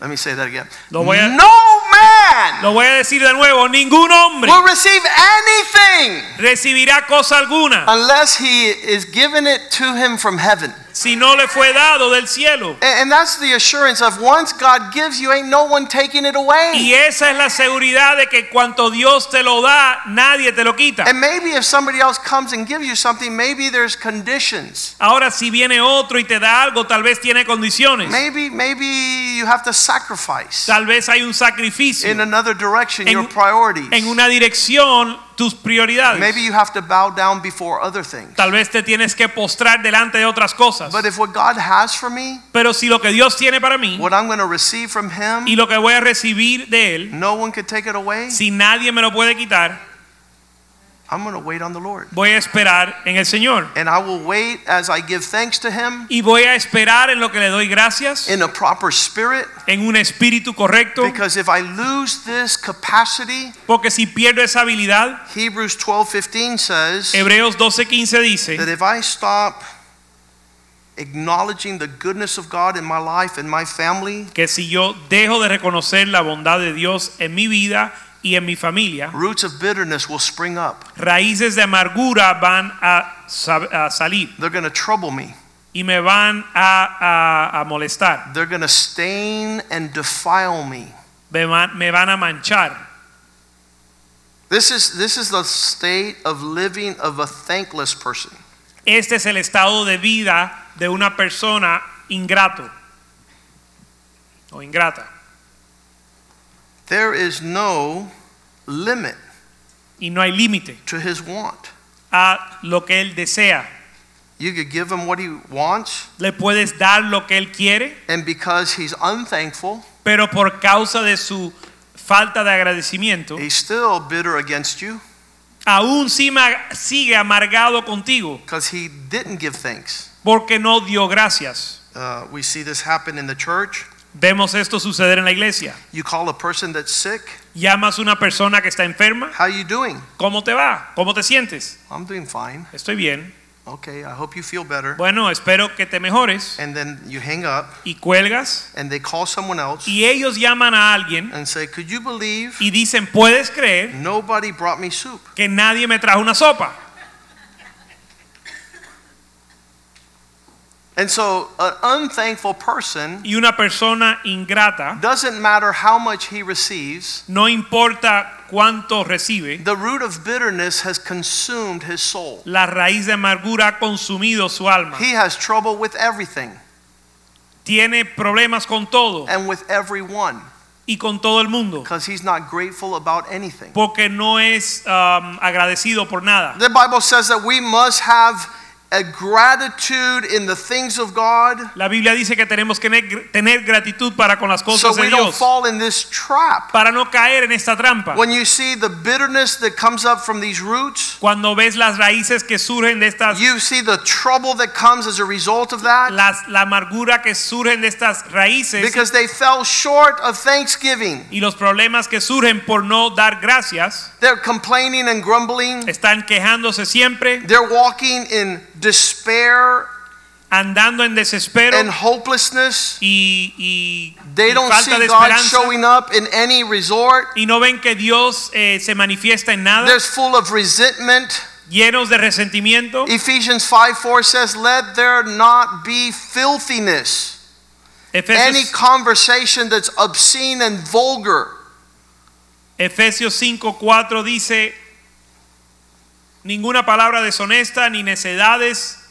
Let me say that again.
Lo voy a-
no man
Lo voy a decir de nuevo, ningún hombre
will receive anything
recibirá cosa alguna
unless he is given it to him from heaven.
Si no le fue dado del cielo.
And, that's the assurance of once God gives you, ain't no one taking it away.
Y esa es la seguridad de que cuanto Dios te lo da, nadie te lo quita.
And maybe if somebody else comes and gives you something, maybe there's conditions.
Ahora si viene otro y te da algo, tal vez tiene condiciones.
Maybe maybe you have to sacrifice
Tal vez hay un sacrificio.
in another direction
en,
your priorities.
en una dirección tus prioridades.
Maybe you have to bow down before other things.
Tal vez te tienes que postrar delante de otras cosas.
But if what God has for me,
Pero si lo que Dios tiene para mí
what I'm going to receive from Him,
y lo que voy a recibir de Él,
no one could take it away,
si nadie me lo puede quitar,
I'm going to wait on the Lord.
voy a esperar en el Señor.
And I will wait as I give thanks to Him
Y voy a esperar en lo que le doy gracias,
in a proper spirit.
en un espíritu correcto,
Because if I lose this capacity,
porque si pierdo esa habilidad,
Hebrews 12:15 says
Hebreos 12:15 dice
that if I stop acknowledging the goodness of God in my life and my family,
que si yo dejo de reconocer la bondad de Dios en mi vida y en mi familia,
roots of bitterness will spring up.
raíces de amargura van a, a salir
They're going to trouble me.
y me van a, a- a molestar,
They're going to stain and defile me.
me van, me van a manchar.
This is this is the state of living of a thankless person.
Este es el estado de vida de una persona ingrato o ingrata.
There is no limit
Y no hay límite
to his want.
a lo que él desea.
You could give him what he wants,
Le puedes dar lo que él quiere,
and because he's unthankful,
pero por causa de su falta de agradecimiento,
he's still bitter against you
aún sigue amargado contigo
because he didn't give thanks.
porque no dio gracias.
Uh, we see this happen in the church.
Vemos esto suceder en la iglesia.
You call a person that's sick.
Llamas a una persona que está enferma,
How you doing?
¿cómo te va? ¿Cómo te sientes?
I'm doing fine.
Estoy bien.
Okay, I hope you feel better.
Bueno, espero que te mejores.
And then you hang up,
Y cuelgas
and they call someone else
y ellos llaman a alguien
and say, "Could you believe
y dicen, ¿puedes creer
nobody brought me soup?"
que nadie me trajo una sopa?
And so, an unthankful person
Y una persona ingrata,
doesn't matter how much he receives.
no importa cuánto recibe,
The root of bitterness has consumed his soul.
la raíz de amargura ha consumido su alma.
He has trouble with everything
Tiene problemas con todo
and with everyone
y con todo el mundo
because he's not grateful about anything.
porque no es um, agradecido por nada.
The Bible says that we must have a gratitude in the things of God
La Biblia dice que tenemos que tener, gratitud para con las
so
cosas de
we don't fall in this trap.
para no caer en esta trampa.
When you see the bitterness that comes up from these roots,
Cuando ves las raíces que surgen de estas,
you see the trouble that comes as a result of that
las, la amargura que surgen de estas raíces
because they fell short of thanksgiving.
y los problemas que surgen por no dar gracias,
They're complaining and grumbling.
están quejándose siempre,
They're walking in despair
andando en desespero
and hopelessness.
y, y-
They
y
don't
falta
see
de
God
esperanza
showing up in any resort.
y no ven que Dios eh, se manifiesta en nada,
They're full of resentment.
llenos de resentimiento.
Ephesians 5 4 says, Let there not be filthiness, any
Efesios,
conversation that's obscene and vulgar.
Efesios 5:4 dice ninguna palabra deshonesta ni necedades,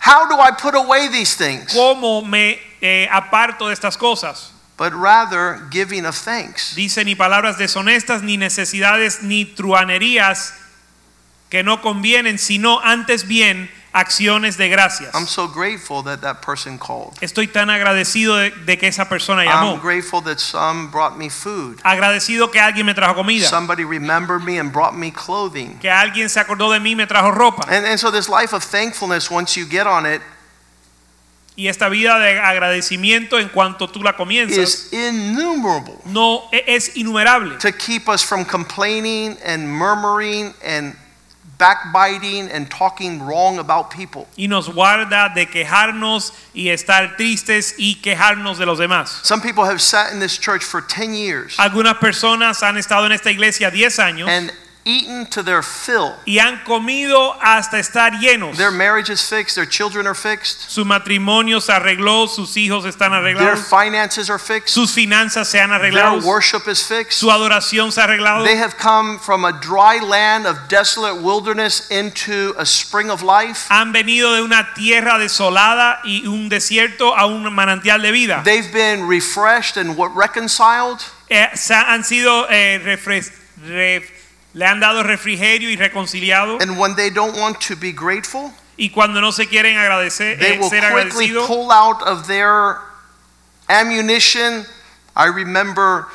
How do I put away these things?
cómo me eh, aparto de estas cosas.
But rather giving of thanks.
Dice ni palabras deshonestas, ni necesidades, ni truanerías que no convienen, sino antes bien acciones de gracias.
I'm so grateful that that person called.
Estoy tan agradecido de, de que esa persona
I'm
llamó.
grateful that some brought me food.
Agradecido que alguien me trajo comida.
Somebody remembered me and brought me clothing.
Que alguien se acordó de mí y me trajo ropa.
And, and so, this life of thankfulness, once you get on it,
Y esta vida de agradecimiento en cuanto tú la comienzas no e- es innumerable.
to keep us from complaining and murmuring and backbiting and talking wrong about people.
Y nos guarda de quejarnos y estar tristes y quejarnos de los demás.
Some people have sat in this church for 10 years
Algunas personas han estado en esta iglesia 10 años
and eaten to their fill.
y han comido hasta estar llenos.
Their marriage is fixed, their children are fixed,
Su matrimonio se arregló, sus hijos están arreglados.
their finances are fixed,
sus finanzas se han arreglado.
their worship is fixed.
su adoración se ha arreglado.
They have come from a dry land of desolate wilderness into a spring of life.
Han venido de una tierra desolada y un desierto a un manantial de vida.
They've been refreshed and what reconciled,
eh, han sido eh, refres- ref- le han dado refrigerio y reconciliado
And when they don't want to be grateful,
y cuando no se quieren agradecer
they
eh,
will
ser
quickly pull out of their ammunition. I remember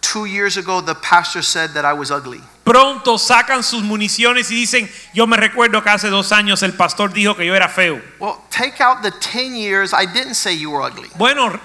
two years ago, the pastor said that I was ugly.
pronto sacan sus municiones y dicen yo me recuerdo que hace dos años el pastor dijo que yo era feo
Well, take out the 10 years. I didn't say you were ugly.
bueno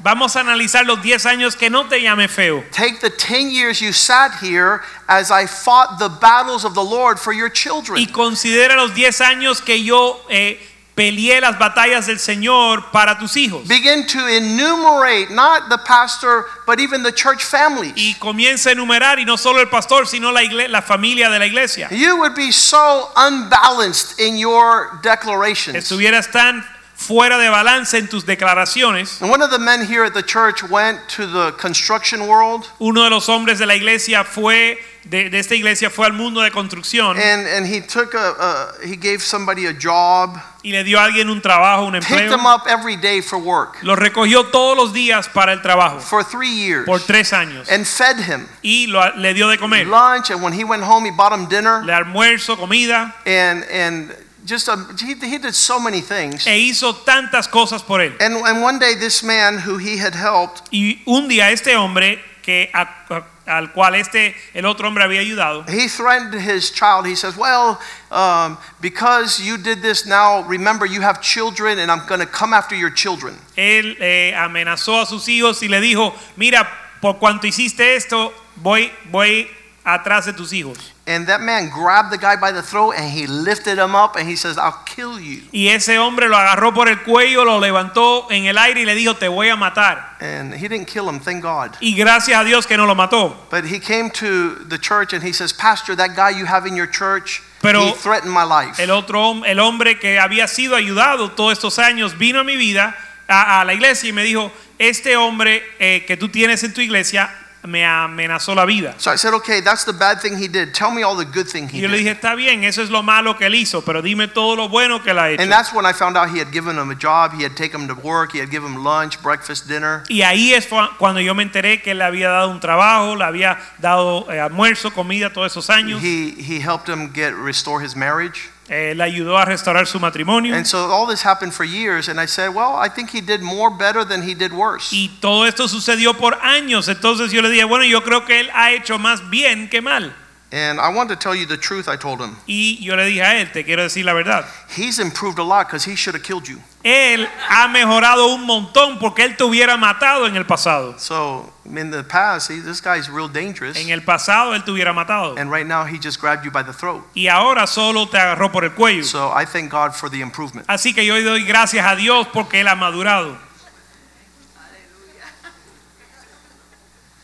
vamos a analizar los 10 años que no te llame feo
Take the 10 years you sat here as I fought the battles of the Lord for your children.
y considera los 10 años que yo eh, peleé las batallas del Señor para tus hijos
Begin to enumerate not the pastor, but even the church families.
y comienza a enumerar y no solo el pastor sino la, la familia de la iglesia
You would be so unbalanced in your declarations.
estuvieras tan fuera de balance en tus declaraciones.
And one of the men here at the church went to the construction world.
Uno de los hombres de la iglesia fue de, de esta iglesia fue al mundo de construcción.
And, and he took a, a he gave somebody a job,
y le dio a alguien un trabajo un
picked
empleo.
him up every day for work.
Lo recogió todos los días para el trabajo.
For three years.
Por tres años.
And fed him.
Y lo- le dio de comer.
Lunch and when he went home he bought him dinner.
Le almuerzo comida.
And and just a, he, he did so many things.
e hizo tantas cosas por él
And, and one day this man who he had helped
y un día este hombre que a- a- al cual este el otro hombre había ayudado
He threatened his child. He says, Well, um, because you did this now, remember you have children, and I'm going to come after your children.
él eh, amenazó a sus hijos y le dijo mira por cuanto hiciste esto voy voy atrás de tus hijos
And that man grabbed the guy by the throat and he lifted him up and he says, I'll kill you.
y ese hombre lo agarró por el cuello lo levantó en el aire y le dijo te voy a matar
And he didn't kill him, thank God.
y gracias a Dios que no lo mató
But he came to the church and he says, Pastor, that guy you have in your church,
Pero
he threatened my life.
el otro el hombre que había sido ayudado todos estos años vino a mi vida a, a la iglesia y me dijo este hombre eh, que tú tienes en tu iglesia me amenazó la vida
So I said, Okay, that's the bad thing he did. Tell me all the good thing he
yo le
did.
dije está bien eso es lo malo que él hizo pero dime todo lo bueno que él ha hecho
And that's when I found out he had given him a job, he had taken him to work, he had given him lunch, breakfast, dinner.
y ahí es fu- cuando yo me enteré que él le había dado un trabajo le había dado eh, almuerzo comida todos esos años
He, he helped him get restore his marriage.
Eh, le ayudó a restaurar su matrimonio
And so all this happened for years. And I said, well, I think he did more better than he did worse.
y todo esto sucedió por años entonces yo le dije bueno yo creo que él ha hecho más bien que mal
And I want to tell you the truth, I told him.
y yo le dije a él te quiero decir la verdad
He's improved a lot because he should have killed you.
él ha mejorado un montón porque él te hubiera matado en el pasado
So in the past, he, this guy's real dangerous.
en el pasado él te hubiera matado
And right now, he just grabbed you by the throat.
y ahora solo te agarró por el cuello
So I thank God for the improvement.
así que yo doy gracias a Dios porque él ha madurado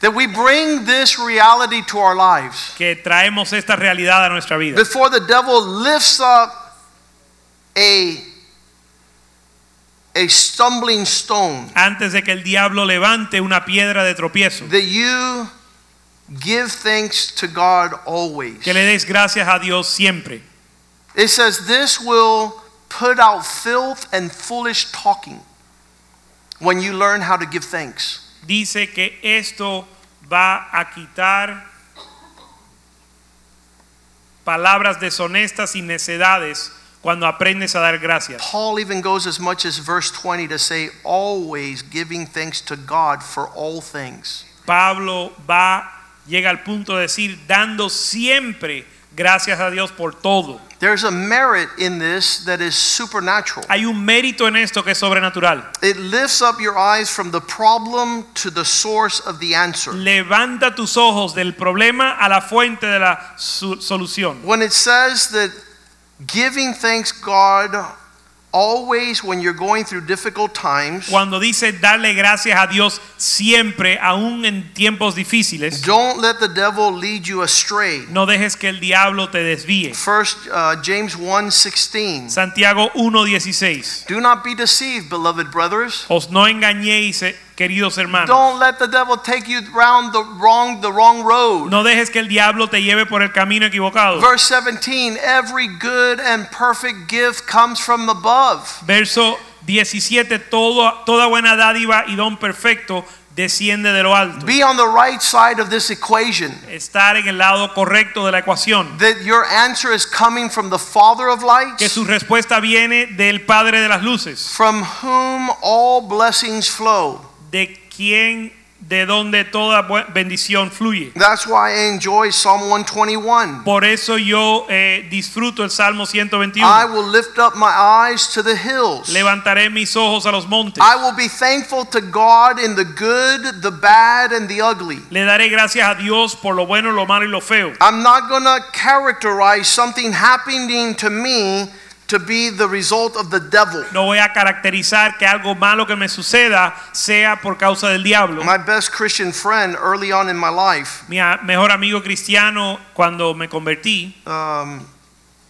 That we bring this reality to our lives.
que traemos esta realidad a nuestra vida
Before the devil lifts up a, a stumbling stone,
antes de que el diablo levante una piedra de tropiezo
that you give thanks to God always.
que le des gracias a Dios siempre
It says, This will put out filth and foolish talking when you learn how to give thanks.
Dice que esto va a quitar palabras deshonestas y necedades cuando aprendes a dar gracias.
Paul even goes as much as verse 20 to say, Always giving thanks to God for all things.
Pablo va, llega al punto de decir, dando siempre gracias a Dios por todo.
There's a merit in this that is supernatural.
Hay un mérito en esto que es sobrenatural.
It lifts up your eyes from the problem to the source of the answer.
Levanta tus ojos del problema a la fuente de la solución.
When it says that giving thanks God always when you're going through difficult times,
Cuando dice darle gracias a Dios siempre, aún en tiempos difíciles,
don't let the devil lead you astray.
no dejes que el diablo te desvíe.
First uh, James 1:16.
Santiago 1:16.
Do not be deceived, beloved brothers.
Os no engañéis, eh, queridos hermanos.
Don't let the devil take you round the wrong the wrong road.
No dejes que el diablo te lleve por el camino equivocado.
Verse 17, every good and perfect gift comes from above.
Verso 17, todo, toda buena dádiva y don perfecto desciende de lo alto.
Be on the right side of this equation.
Estar en el lado correcto de la ecuación.
That your answer is coming from the Father of lights.
Que su respuesta viene del Padre de las luces.
from whom all blessings flow.
De quien, de donde toda bendición fluye.
That's why I enjoy Psalm 121.
Por eso yo eh, disfruto el Salmo 121.
I will lift up my eyes to the hills.
Levantaré mis ojos a los montes.
I will be thankful to God in the good, the bad, and the ugly.
Le daré gracias a Dios por lo bueno, lo malo y lo feo.
I'm not going to characterize something happening to me to be the result of the devil.
No voy a caracterizar que algo malo que me suceda sea por causa del diablo.
My best Christian friend early on in my life,
Mi mejor amigo cristiano cuando me convertí
um,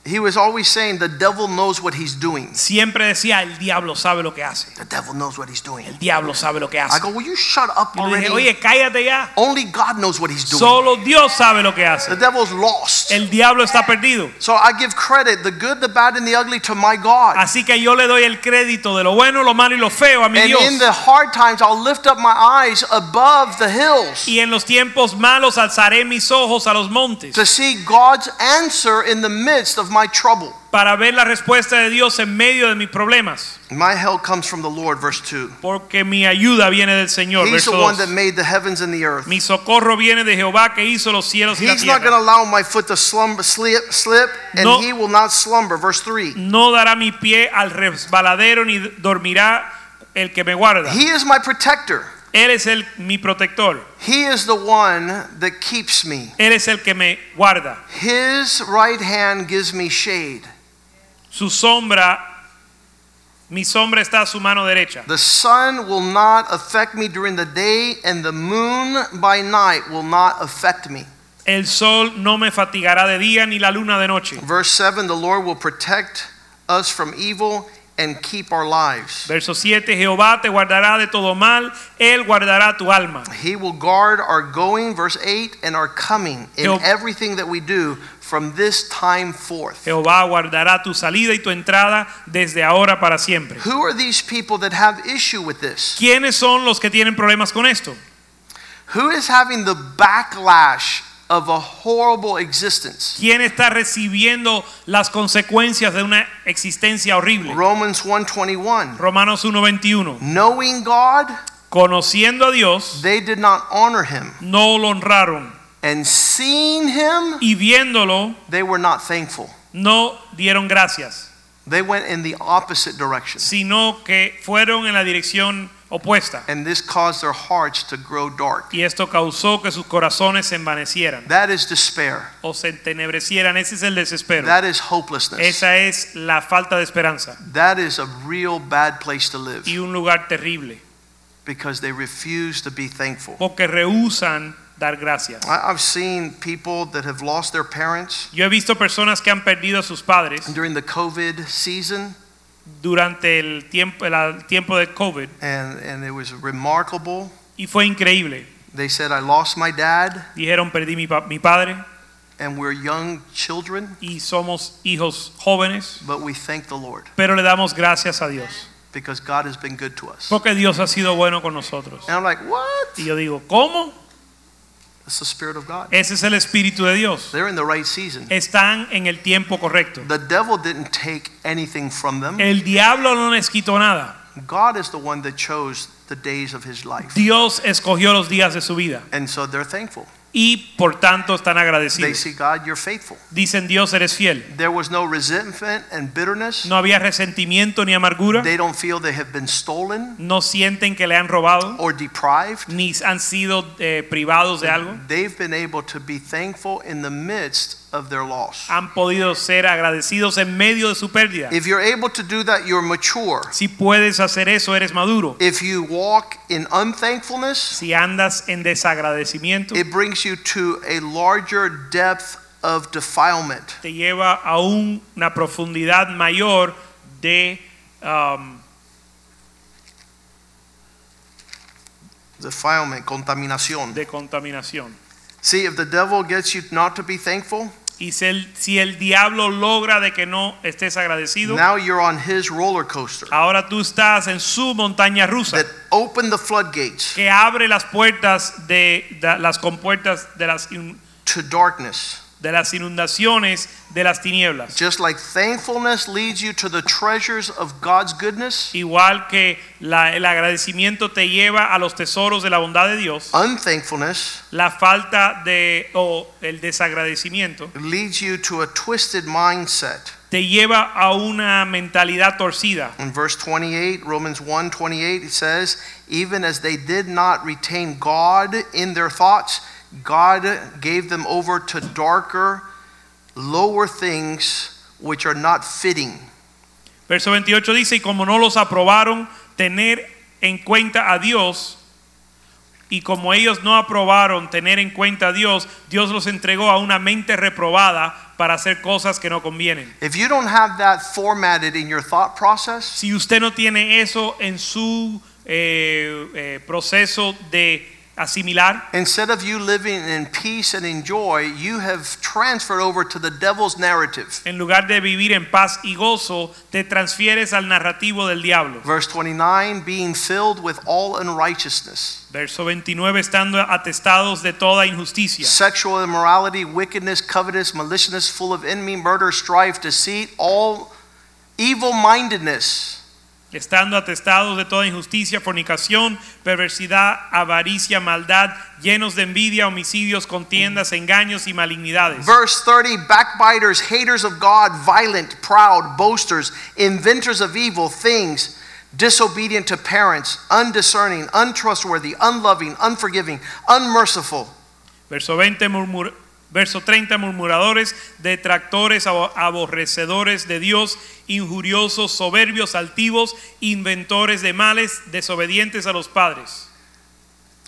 he was always saying the devil knows what he's doing.
siempre decía el diablo sabe lo que hace.
The devil knows what he's doing.
El diablo sabe lo que hace.
I go, will you shut up
Yo le dije,
already?
oye, cállate ya.
Only God knows what he's doing.
Solo Dios sabe lo que hace.
The devil's lost.
El diablo está perdido.
So I give credit, the good, the bad, and the ugly to my God.
Así que yo le doy el crédito de lo bueno, lo malo y lo feo a mi
And
Dios.
in the hard times, I'll lift up my eyes above the hills
Y en los tiempos malos alzaré mis ojos a los montes
to see God's answer in the midst of my trouble.
para ver la respuesta de Dios en medio de mis problemas.
My help comes from the Lord, verse 2.
Porque mi ayuda viene del Señor.
He's the one
2.
that made the heavens and the earth.
Mi socorro viene de Jehová que hizo los cielos y la
He's not going to
tierra.
allow my foot to slumber, slip, slip, and
No.
he will not slumber. Verse 3.
No dará mi pie al resbaladero ni dormirá el que me guarda.
He is my protector.
Él es el, mi protector.
He is the one that keeps me.
Él es el que me guarda.
His right hand gives me shade.
Su sombra, mi sombra está a su mano derecha.
The sun will not affect me during the day, and the moon by night will not affect me.
El sol no me fatigará de día ni la luna de noche.
Verse 7 The Lord will protect us from evil and keep our lives.
Verso 7, Jehová te guardará de todo mal, Él guardará tu alma.
He will guard our going, verse 8, and our coming in everything that we do from this time forth.
Jehová guardará tu salida y tu entrada desde ahora para siempre.
Who are these people that have issue with this?
¿Quiénes son los que tienen problemas con esto?
Who is having the backlash of a horrible existence?
¿Quién está recibiendo las consecuencias de una existencia horrible?
Romans 1:21.
Romanos 1:21.
Knowing God,
Conociendo a Dios,
they did not honor him,
no lo honraron
and seeing him,
y viéndolo,
they were not thankful.
no dieron gracias,
They went in the opposite direction.
sino que fueron en la dirección opuesta.
And this caused their hearts to grow dark.
Y esto causó que sus corazones se envanecieran
That is despair.
o se entenebrecieran. Ese es el desespero.
That is hopelessness.
Esa es la falta de esperanza
That is a real bad place to live
y un lugar terrible
because they refuse to be thankful.
porque rehusan dar gracias.
I- I've seen people that have lost their parents
Yo he visto personas que han perdido a sus padres
during the COVID season,
durante el tiempo, el tiempo de COVID
and, and it was remarkable.
y fue increíble.
They said, I lost my dad,
Dijeron, perdí mi, pa- mi padre
and we're young children,
y somos hijos jóvenes,
but we thank the Lord
pero le damos gracias a Dios
because God has been good to us.
porque Dios ha sido bueno con nosotros.
And I'm like, what?
Y yo digo, ¿cómo?
It's the Spirit of God.
Ese es el Espíritu de Dios.
They're in the right season.
Están en el tiempo correcto.
The devil didn't take anything from them.
El diablo no les quitó nada.
God is the one that chose the days of his life.
Dios escogió los días de su vida
And so they're thankful.
Y por tanto están
They
agradecidos.
see, God, you're faithful.
Dicen, Dios, eres fiel.
There was no resentment and bitterness.
No había resentimiento ni amargura.
They don't feel they have been stolen
No sienten que le han robado
or deprived.
ni han sido eh, privados de algo.
They've been able to be thankful in the midst of their loss.
Han podido ser agradecidos en medio de su pérdida.
If you're able to do that, you're mature.
Si puedes hacer eso, eres maduro.
If you walk in unthankfulness,
Si andas en desagradecimiento,
it brings you to a larger depth of defilement.
te lleva a una profundidad mayor de um,
Defilement, contaminación.
de contaminación.
See, if the devil gets you not to be thankful,
Y si el, si el diablo logra de que no estés agradecido,
now you're on his roller coaster
ahora tú estás en su montaña rusa
that opened the floodgates
que abre las puertas de, de las compuertas de las in-
to darkness.
De las inundaciones de las tinieblas.
Just like thankfulness leads you to the treasures of God's goodness,
Igual que la- el agradecimiento te lleva a los tesoros de la bondad de Dios,
unthankfulness
la falta de o el desagradecimiento
leads you to a twisted mindset.
te lleva a una mentalidad torcida.
In verse 28, Romans 1 28, it says, Even as they did not retain God in their thoughts, God gave them over to darker, lower things which are not fitting.
Verso 28 dice, y como no los aprobaron tener en cuenta a Dios, y como ellos no aprobaron tener en cuenta a Dios, Dios los entregó a una mente reprobada para hacer cosas que no convienen.
If you don't have that formatted in your thought process,
Si usted no tiene eso en su eh, eh, proceso de asimilar,
instead of you living in peace and in joy, you have transferred over to the devil's narrative.
en lugar de vivir en paz y gozo, te transfieres al narrativo del diablo.
Verse 29, being filled with all unrighteousness.
Verso 29, estando atestados de toda injusticia.
sexual immorality, wickedness, covetous, maliciousness, full of envy, murder, strife, deceit, all evil mindedness.
Estando atestados de toda injusticia, fornicación, perversidad, avaricia, maldad, llenos de envidia, homicidios, contiendas, engaños y malignidades.
Verse 30 backbiters, haters of God, violent, proud, boasters, inventors of evil things, disobedient to parents, undiscerning, untrustworthy, unloving, unforgiving, unmerciful.
Verso 20, murmur- verso 30, murmuradores, detractores, abo- aborrecedores de Dios, injuriosos, soberbios, altivos, inventores de males, desobedientes a los padres.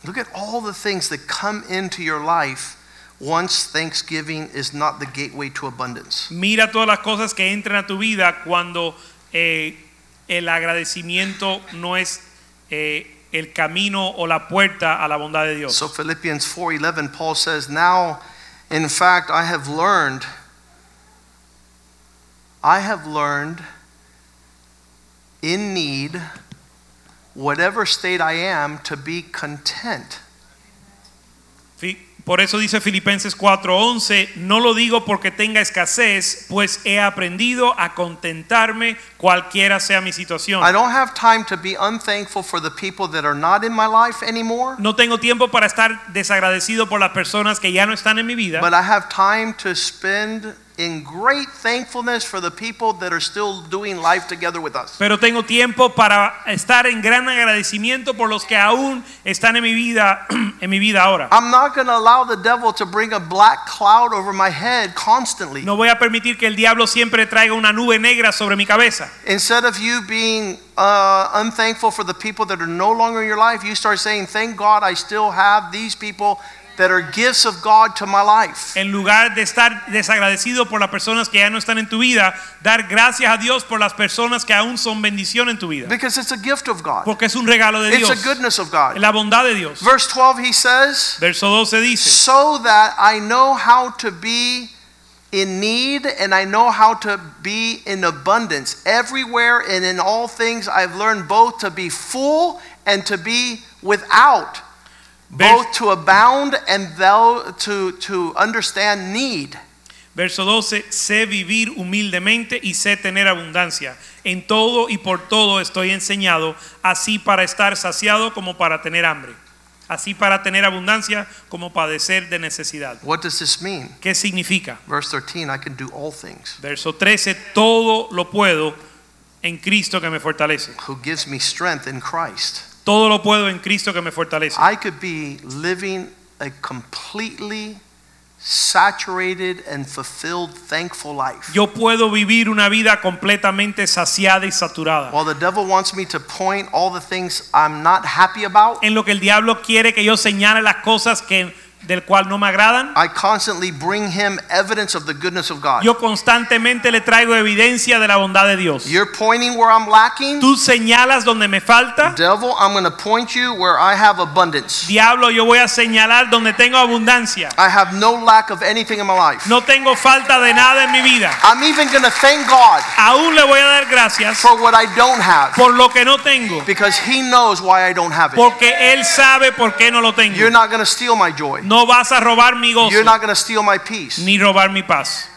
Look at all the things that come into your life once Thanksgiving is not the gateway to abundance.
Mira todas las cosas que entran a tu vida cuando eh, el agradecimiento no es eh, el camino o la puerta a la bondad de Dios.
So Philippians 4:11 Paul says, "Now in fact I have learned I have learned in need whatever state I am to be content."
Por eso dice Filipenses 4:11, no lo digo porque tenga escasez, pues he aprendido a contentarme cualquiera sea mi situación.
I don't have time to be unthankful for the people that are not in my life anymore,
No tengo tiempo para estar desagradecido por las personas que ya no están en mi vida,
but I have time to spend in great thankfulness for the people that are still doing life together with us.
pero tengo tiempo para estar en gran agradecimiento por los que aún están en mi vida [clears throat] en mi vida ahora.
I'm not going to allow the devil to bring a black cloud over my head constantly.
No voy a permitir que el diablo siempre traiga una nube negra sobre mi cabeza.
Instead of you being uh, unthankful for the people that are no longer in your life, you start saying, Thank God I still have these people that are gifts of God to my life.
En lugar de estar desagradecido por las personas que ya no están en tu vida, dar gracias a Dios por las personas que aún son bendición en tu vida.
Because it's a gift of God,
Porque es un regalo de
it's
Dios.
a goodness of God.
La bondad de Dios.
Verse 12, he says,
Verso 12 dice,
So that I know how to be in need and I know how to be in abundance. Everywhere and in all things, I've learned both to be full and to be without. Both to abound and thou to, to understand need.
Verso 12, sé vivir humildemente y sé tener abundancia. En todo y por todo estoy enseñado, así para estar saciado como para tener hambre. Así para tener abundancia como padecer de necesidad.
What does this mean?
¿Qué significa?
Verse 13, I can do all things.
Verso 13, todo lo puedo en Cristo que me fortalece.
Who gives me strength in Christ.
Todo lo puedo en Cristo que me fortalece.
I could be living a completely saturated and fulfilled thankful life.
Yo puedo vivir una vida completamente saciada y saturada.
While the devil wants me to point all the things I'm not happy about,
En lo que el diablo quiere que yo señale las cosas que del cual no me agradan,
I constantly bring him evidence of the goodness of God.
yo constantemente le traigo evidencia de la bondad de Dios.
You're pointing where I'm lacking.
Tú señalas donde me falta.
Devil, I'm going to point you where I have abundance.
Diablo, yo voy a señalar donde tengo abundancia.
I have no lack of anything in my life.
No tengo falta de nada en mi vida.
I'm even going to thank God
Aún le voy a dar gracias
for what I don't have
por lo que no tengo,
because he knows why I don't have it.
porque Él sabe por qué no lo tengo.
You're not going to steal my joy.
No vas a robar mi gozo
You're not going to steal my peace.
ni robar mi paz.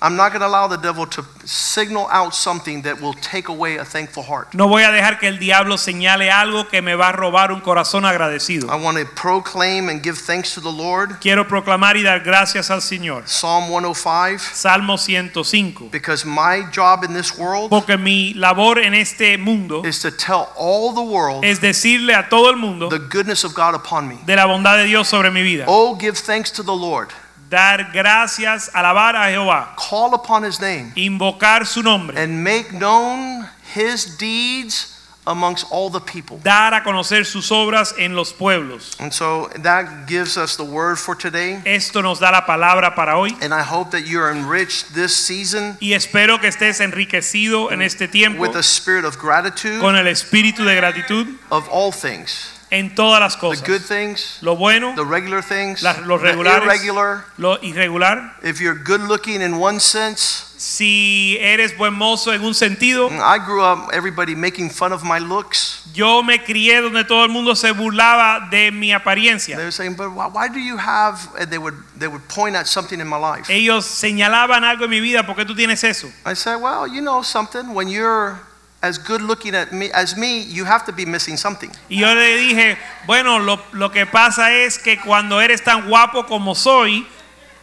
I'm not going to allow the devil to signal out something that will take away a thankful heart.
No voy a dejar que el diablo señale algo que me va a robar un corazón agradecido.
I want to proclaim and give thanks to the Lord.
Quiero proclamar y dar gracias al Señor.
Psalm 105
Salmo 105.
because my job in this world
Porque mi labor en este mundo
is to tell all the world
es decirle a todo el mundo
the goodness of God upon me.
de la bondad de Dios sobre mi vida.
Oh, give thanks to the Lord.
Dar gracias, alabar a Jehová,
Call upon his name
invocar su nombre,
and make known his deeds amongst all the people.
dar a conocer sus obras en los pueblos.
And so that gives us the word for today.
Esto nos da la palabra para hoy
And I hope that you're enriched this season
y espero que estés enriquecido en este tiempo
with a spirit of gratitude
con el espíritu de gratitud
of all things
en todas las
the
cosas.
good things,
Lo bueno,
the regular things,
Las- los
the
regulares.
irregular.
lo irregular.
If you're good looking in one sense,
Si eres buen mozo en un sentido,
I grew up everybody making fun of my looks.
yo me crié donde todo el mundo se burlaba de mi
They
apariencia.
were saying, "But why do you have?" And they would they would point at something in my life.
Ellos señalaban algo en mi vida, ¿por qué tú tienes eso?
I said, "Well, you know something. When you're as good looking at me as me, you have to be missing something."
Y yo le dije, bueno, lo, lo que pasa es que cuando eres tan guapo como soy,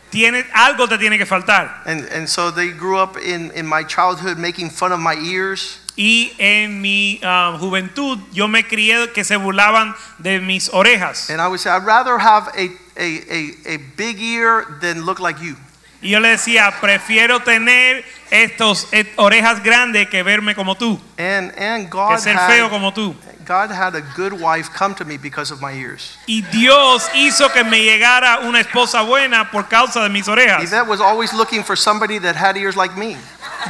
tiene, algo te tiene que faltar.
And and so they grew up in in my childhood making fun of my ears.
Y en mi ah, juventud yo me crié que se burlaban de mis orejas.
And I would say, I'd rather have a, a, a, a big ear than look like you.
Y yo le decía, prefiero tener estos eh, orejas grandes que verme como tú,
And, and
que
God,
ser feo
had,
como tú.
God had a good wife come to me because of my ears.
Y Dios hizo que me llegara una esposa buena por causa de mis orejas.
Yvette was always looking for somebody that had ears like me.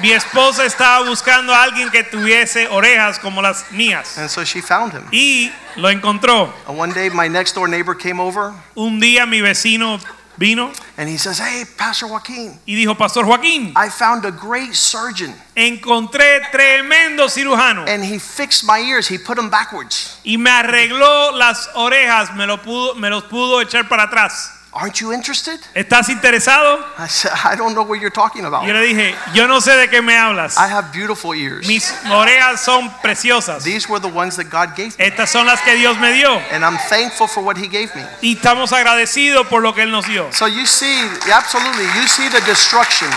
Mi esposa estaba buscando a alguien que tuviese orejas como las mías.
And so she found him.
Y lo encontró.
And one day, my next door neighbor came over
Un día mi vecino vino
and he says, Hey, Pastor Joaquin,
y dijo, Pastor Joaquín,
I found a great surgeon
encontré tremendo cirujano
and he fixed my ears. He put them backwards.
y me arregló las orejas, me, lo pudo, me los pudo echar para atrás.
Aren't you interested?
¿Estás interesado?
I said, I don't know what you're talking about.
Yo le dije, yo no sé de qué me hablas.
I have beautiful ears.
Mis orejas son preciosas.
These were the ones that God gave me.
Estas son las que Dios me dio.
And I'm thankful for what he gave me.
Y estamos agradecidos por lo que Él nos dio.
So you see, absolutely, you see the destruction.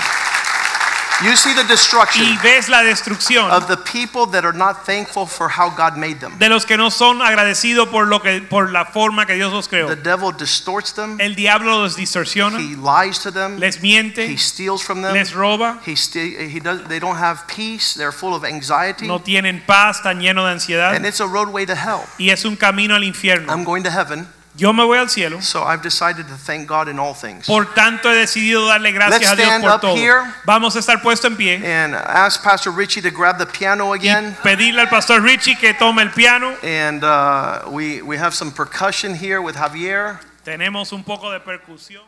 You see the destruction
Y ves la destrucción
of the people that are not thankful for how God made them.
de los que no son agradecidos por, lo que, por la forma que Dios los creó.
The devil distorts them,
El diablo los distorsiona,
he lies to them,
les miente,
he steals from them,
les roba,
he he does, they don't have peace, they're full of anxiety,
no tienen paz, están llenos de ansiedad.
And it's a roadway to hell.
y es un camino al infierno.
I'm going to heaven,
Yo me voy al cielo,
so I've decided to thank God in all things.
por tanto he decidido darle gracias
Let's
a Dios
stand
por
up
todo.
here.
Vamos a estar puesto en pie
And ask Pastor Richie to grab the piano again.
pedirle al pastor Richie que tome el piano.
And uh, we, we have some percussion here with Javier.
Tenemos un poco de percusión.